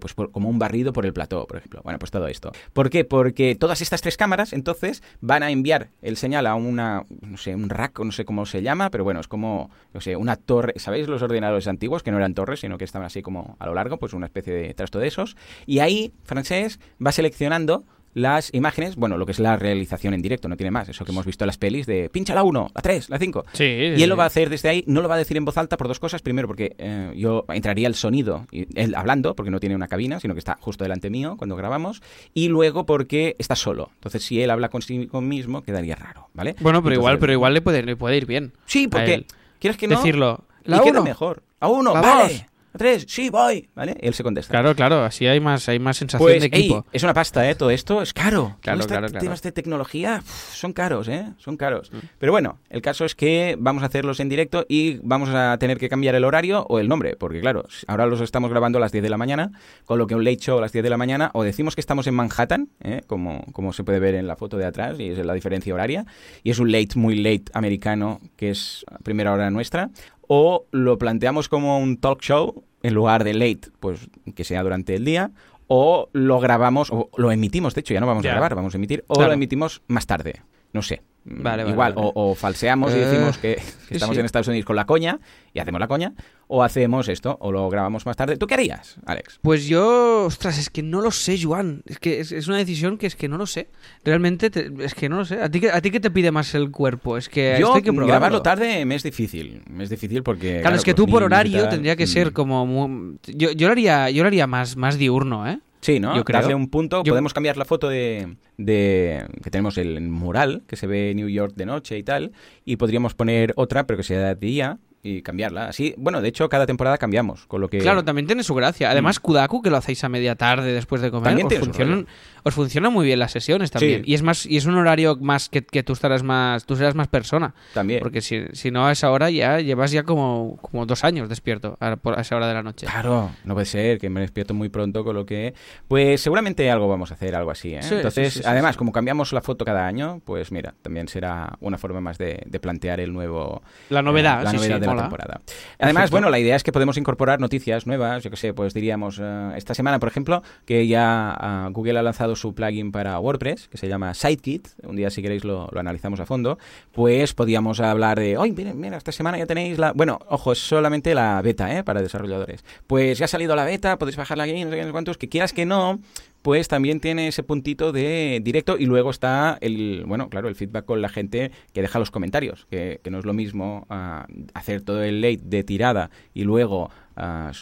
pues como un barrido por el plató, por ejemplo. Bueno, pues todo esto. ¿Por qué? Porque todas estas tres cámaras, entonces, van a enviar el señal a una, no sé, un rack, no sé cómo se llama, pero bueno, es como, no sé, una torre. ¿Sabéis los ordenadores antiguos? Que no eran torres, sino que estaban así como a lo largo, pues una especie de trasto de esos. Y ahí, francés, va seleccionando las imágenes, bueno, lo que es la realización en directo, no tiene más, eso que hemos visto en las pelis de pincha la 1, la 3, la 5. Sí, Y él lo va a hacer desde ahí, no lo va a decir en voz alta por dos cosas. Primero, porque eh, yo entraría el sonido, y él hablando, porque no tiene una cabina, sino que está justo delante mío cuando grabamos. Y luego porque está solo. Entonces, si él habla consigo mismo, quedaría raro, ¿vale? Bueno, pero Entonces, igual, pero igual le puede, le puede ir bien. Sí, porque quieres que no. Decirlo. y La queda uno. mejor. A uno, La vale. dos. Tres, sí, voy. ¿Vale? Él se contesta. Claro, claro, así hay más, hay más sensación Pues, de ey, equipo. es una pasta, ¿eh? Todo esto es caro. Claro, Todos estos claro, claro. temas de tecnología uf, son caros, ¿eh? Son caros. Mm. Pero bueno, el caso es que vamos a hacerlos en directo y vamos a tener que cambiar el horario o el nombre, porque claro, ahora los estamos grabando a las 10 de la mañana, con lo que un late show a las 10 de la mañana, o decimos que estamos en Manhattan, ¿eh? como, como se puede ver en la foto de atrás, y es la diferencia horaria, y es un late muy late americano, que es a primera hora nuestra, o lo planteamos como un talk show en lugar de late, pues que sea durante el día, o lo grabamos, o lo emitimos, de hecho ya no vamos a grabar, vamos a emitir, o Claro. lo emitimos más tarde. No sé. Vale, vale, Igual, vale. O, o falseamos y Eh, decimos que, que estamos sí. en Estados Unidos con la coña y hacemos la coña, o hacemos esto, o lo grabamos más tarde. ¿Tú qué harías, Alex? Pues yo, ostras, es que no lo sé, Joan. Es que es, es una decisión que es que no lo sé. Realmente, te- es que no lo sé. ¿A ti, ¿A ti qué te pide más el cuerpo? Es que Yo esto hay que probarlo. grabarlo tarde me es difícil. Me es difícil porque... Claro, es que los tú por horario tal, tendría que mm. ser como... mu- Yo, yo lo haría, yo lo haría más, más diurno, ¿eh? Sí, ¿no? Yo creo. Darle un punto. Yo- Podemos cambiar la foto de, de- que tenemos el mural que se ve New York de noche y tal, y podríamos poner otra, pero que sea de día y cambiarla. Así, bueno, de hecho cada temporada cambiamos, con lo que Claro, también tiene su gracia. Además, Kudaku, que lo hacéis a media tarde después de comer, También os funcionan, os funcionan muy bien las sesiones también. Sí. Y es más y es un horario más que, que tú estarás más tú serás más persona. también. Porque si, si no a esa hora ya llevas ya como, como dos años despierto a, esa hora de la noche. Claro, no puede ser que me despierto muy pronto con lo que... Pues seguramente algo vamos a hacer, algo así, ¿eh? Sí, Entonces, sí, además, como cambiamos la foto cada año, pues mira, también será una forma más de, de plantear el nuevo... La novedad, eh, la novedad de la temporada. Además, bueno, la idea es que podemos incorporar noticias nuevas, yo que sé, pues diríamos, eh, esta semana, por ejemplo, que ya ah, Google ha lanzado su plugin para WordPress, que se llama SiteKit, un día si queréis lo, analizamos a fondo, pues podíamos hablar de, hoy mira, mira, esta semana ya tenéis la... Bueno, ojo, es solamente la beta, ¿eh? Para desarrolladores. Pues ya ha salido la beta, podéis bajarla aquí, no sé cuántos, que quieras que no, pues también tiene ese puntito de directo y luego está el, bueno, claro, el feedback con la gente que deja los comentarios, que, que no es lo mismo ah, hacer todo el late de tirada y luego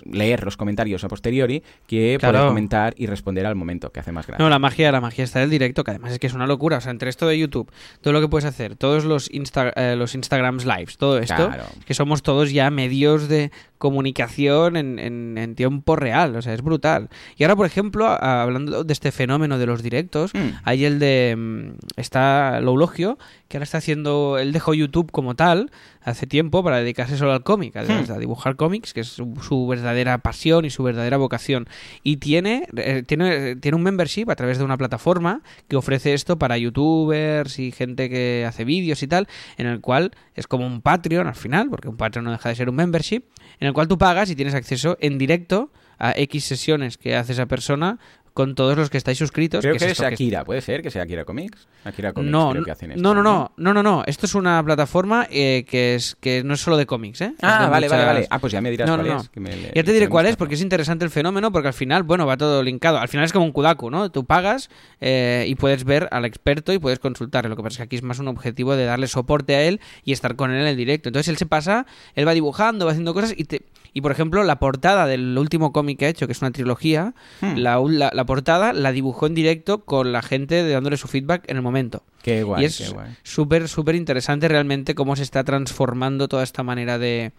leer los comentarios a posteriori que Claro. poder comentar y responder al momento, que hace más gracia. No, la magia, la magia está en el directo, que además es que es una locura. O sea, entre esto de YouTube, todo lo que puedes hacer, todos los, Insta- eh, los Instagrams lives, todo esto, Claro. que somos todos ya medios de comunicación en, en- en tiempo real. O sea, es brutal. Y ahora, por ejemplo, a- hablando de este fenómeno de los directos, Mm. hay el de. mm, Está Loulogio, que ahora está haciendo. Él dejó YouTube como tal hace tiempo para dedicarse solo al cómic, a, Hmm. a dibujar cómics, que es su, su verdadera pasión y su verdadera vocación. Y tiene, eh, tiene, tiene un membership a través de una plataforma que ofrece esto para youtubers y gente que hace vídeos y tal, en el cual es como un Patreon al final, porque un Patreon no deja de ser un membership, en el cual tú pagas y tienes acceso en directo a X sesiones que hace esa persona con todos los que estáis suscritos. Creo que que es es esto que- Akira, ¿puede ser que sea Akira Comics? Akira Comics no, creo que hacen esto. no, no, no, no, no, no. Esto es una plataforma eh, que es que no es solo de cómics, ¿eh? Ah, vale, vale, muchas- vale. Ah, pues ya me dirás No, cuál no, es. que me le- Ya te diré cuál es, porque es interesante el fenómeno, porque al final, bueno, va todo linkado. Al final es como un Kudaku, ¿no? Tú pagas eh, y puedes ver al experto y puedes consultarle. Lo que pasa es que aquí es más un objetivo de darle soporte a él y estar con él en el directo. Entonces él se pasa, él va dibujando, va haciendo cosas y te... Y por ejemplo, la portada del último cómic que ha hecho, que es una trilogía, Hmm. la, la- la portada la dibujó en directo con la gente dándole su feedback en el momento. Qué guay, y es súper, súper interesante realmente cómo se está transformando toda esta manera de,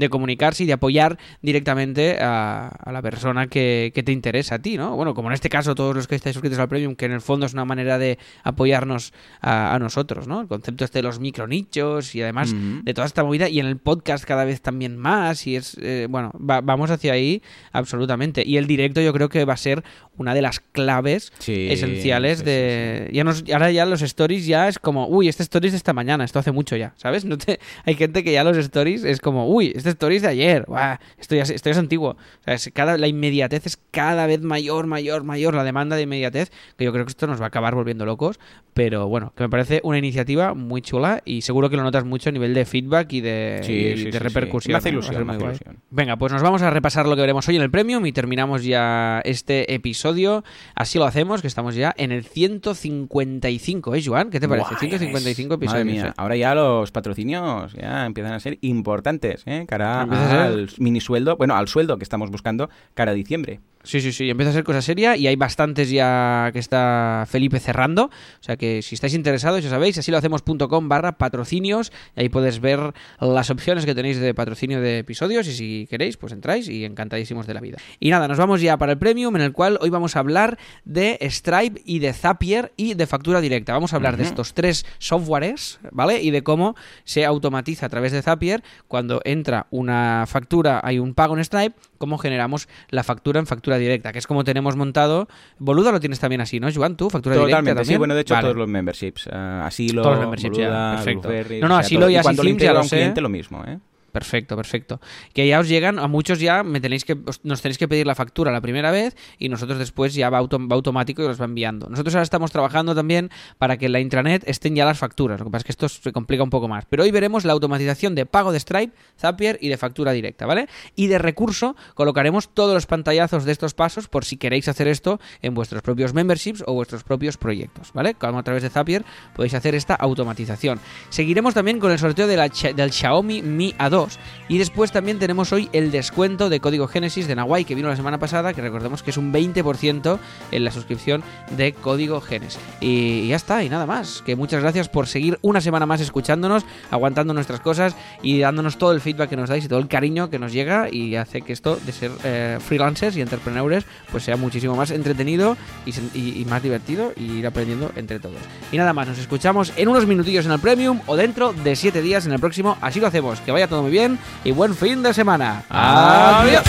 de comunicarse y de apoyar directamente a, a la persona que, que te interesa a ti, ¿no? Bueno, como en este caso todos los que estáis suscritos al Premium, que en el fondo es una manera de apoyarnos a, a nosotros, ¿no? El concepto este de los micronichos y además de toda esta movida y en el podcast cada vez también más y es, eh, bueno, va- vamos hacia ahí absolutamente. Y el directo yo creo que va a ser una de las claves Sí, esenciales sí, de ya nos ahora ya los stories ya es como uy este stories de esta mañana esto hace mucho ya sabes no te hay gente que ya los stories es como uy este stories de ayer Buah, esto ya es, esto ya es antiguo o sea, es cada la inmediatez es cada vez mayor mayor mayor la demanda de inmediatez que yo creo que esto nos va a acabar volviendo locos pero bueno que me parece una iniciativa muy chula y seguro que lo notas mucho a nivel de feedback y de, Sí, y sí, de sí, sí. repercusión Me hace ilusión, me hace. Venga, pues nos vamos a repasar lo que veremos hoy en el Premium y terminamos ya este episodio. Así lo hacemos, que estamos ya en el 155, ¿eh, Joan? ¿Qué te parece? Guay, 155 ves. episodios. Madre mía, ¿eh? ahora ya los patrocinios ya empiezan a ser importantes, ¿eh? Cara al mini sueldo, bueno, al sueldo que estamos buscando cara a diciembre. Sí, sí, sí, empieza a ser cosa seria y hay bastantes ya que está Felipe cerrando. O sea que si estáis interesados, ya sabéis, así lo hacemos.com barra patrocinios y ahí puedes ver las opciones que tenéis de patrocinio de episodios y si queréis, pues entráis y encantadísimos de la vida. Y nada, nos vamos ya para el premium en el cual hoy vamos a hablar de Stripe y de Zapier y de factura directa. Vamos a hablar de estos tres softwares, ¿vale? Y de cómo se automatiza a través de Zapier cuando entra una factura, hay un pago en Stripe, cómo generamos la factura en factura directa, que es como tenemos montado. Boluda lo tienes también así, ¿no, Joan? ¿Tú? Factura directa Totalmente, sí, también. bueno, de hecho Vale. todos los memberships, ah, Asilo, Todos los memberships, ya, Boluda, perfecto. Blueberry, No, no, o sea, Asilo todo. y Asislim le ya lo sé. cliente lo mismo, ¿eh? Perfecto, perfecto. Que ya os llegan, a muchos ya me tenéis que, nos tenéis que pedir la factura la primera vez y nosotros después ya va, automático y los va enviando. Nosotros ahora estamos trabajando también para que en la intranet estén ya las facturas. Lo que pasa es que esto se complica un poco más. Pero hoy veremos la automatización de pago de Stripe, Zapier y de factura directa, ¿vale? Y de recurso colocaremos todos los pantallazos de estos pasos por si queréis hacer esto en vuestros propios memberships o vuestros propios proyectos, ¿vale? Como a través de Zapier podéis hacer esta automatización. Seguiremos también con el sorteo del Xiaomi Mi A2 y después también tenemos hoy el descuento de código Génesis de Nawai que vino la semana pasada, que recordemos que es un 20% en la suscripción de código Génesis. Y ya está, y nada más. Que muchas gracias por seguir una semana más escuchándonos, aguantando nuestras cosas y dándonos todo el feedback que nos dais y todo el cariño que nos llega y hace que esto de ser eh, freelancers y entrepreneurs pues sea muchísimo más entretenido y, más divertido y ir aprendiendo entre todos. Y nada más, nos escuchamos en unos minutillos en el Premium o dentro de 7 días en el próximo. Así lo hacemos. Que vaya todo bien y buen fin de semana. Adiós.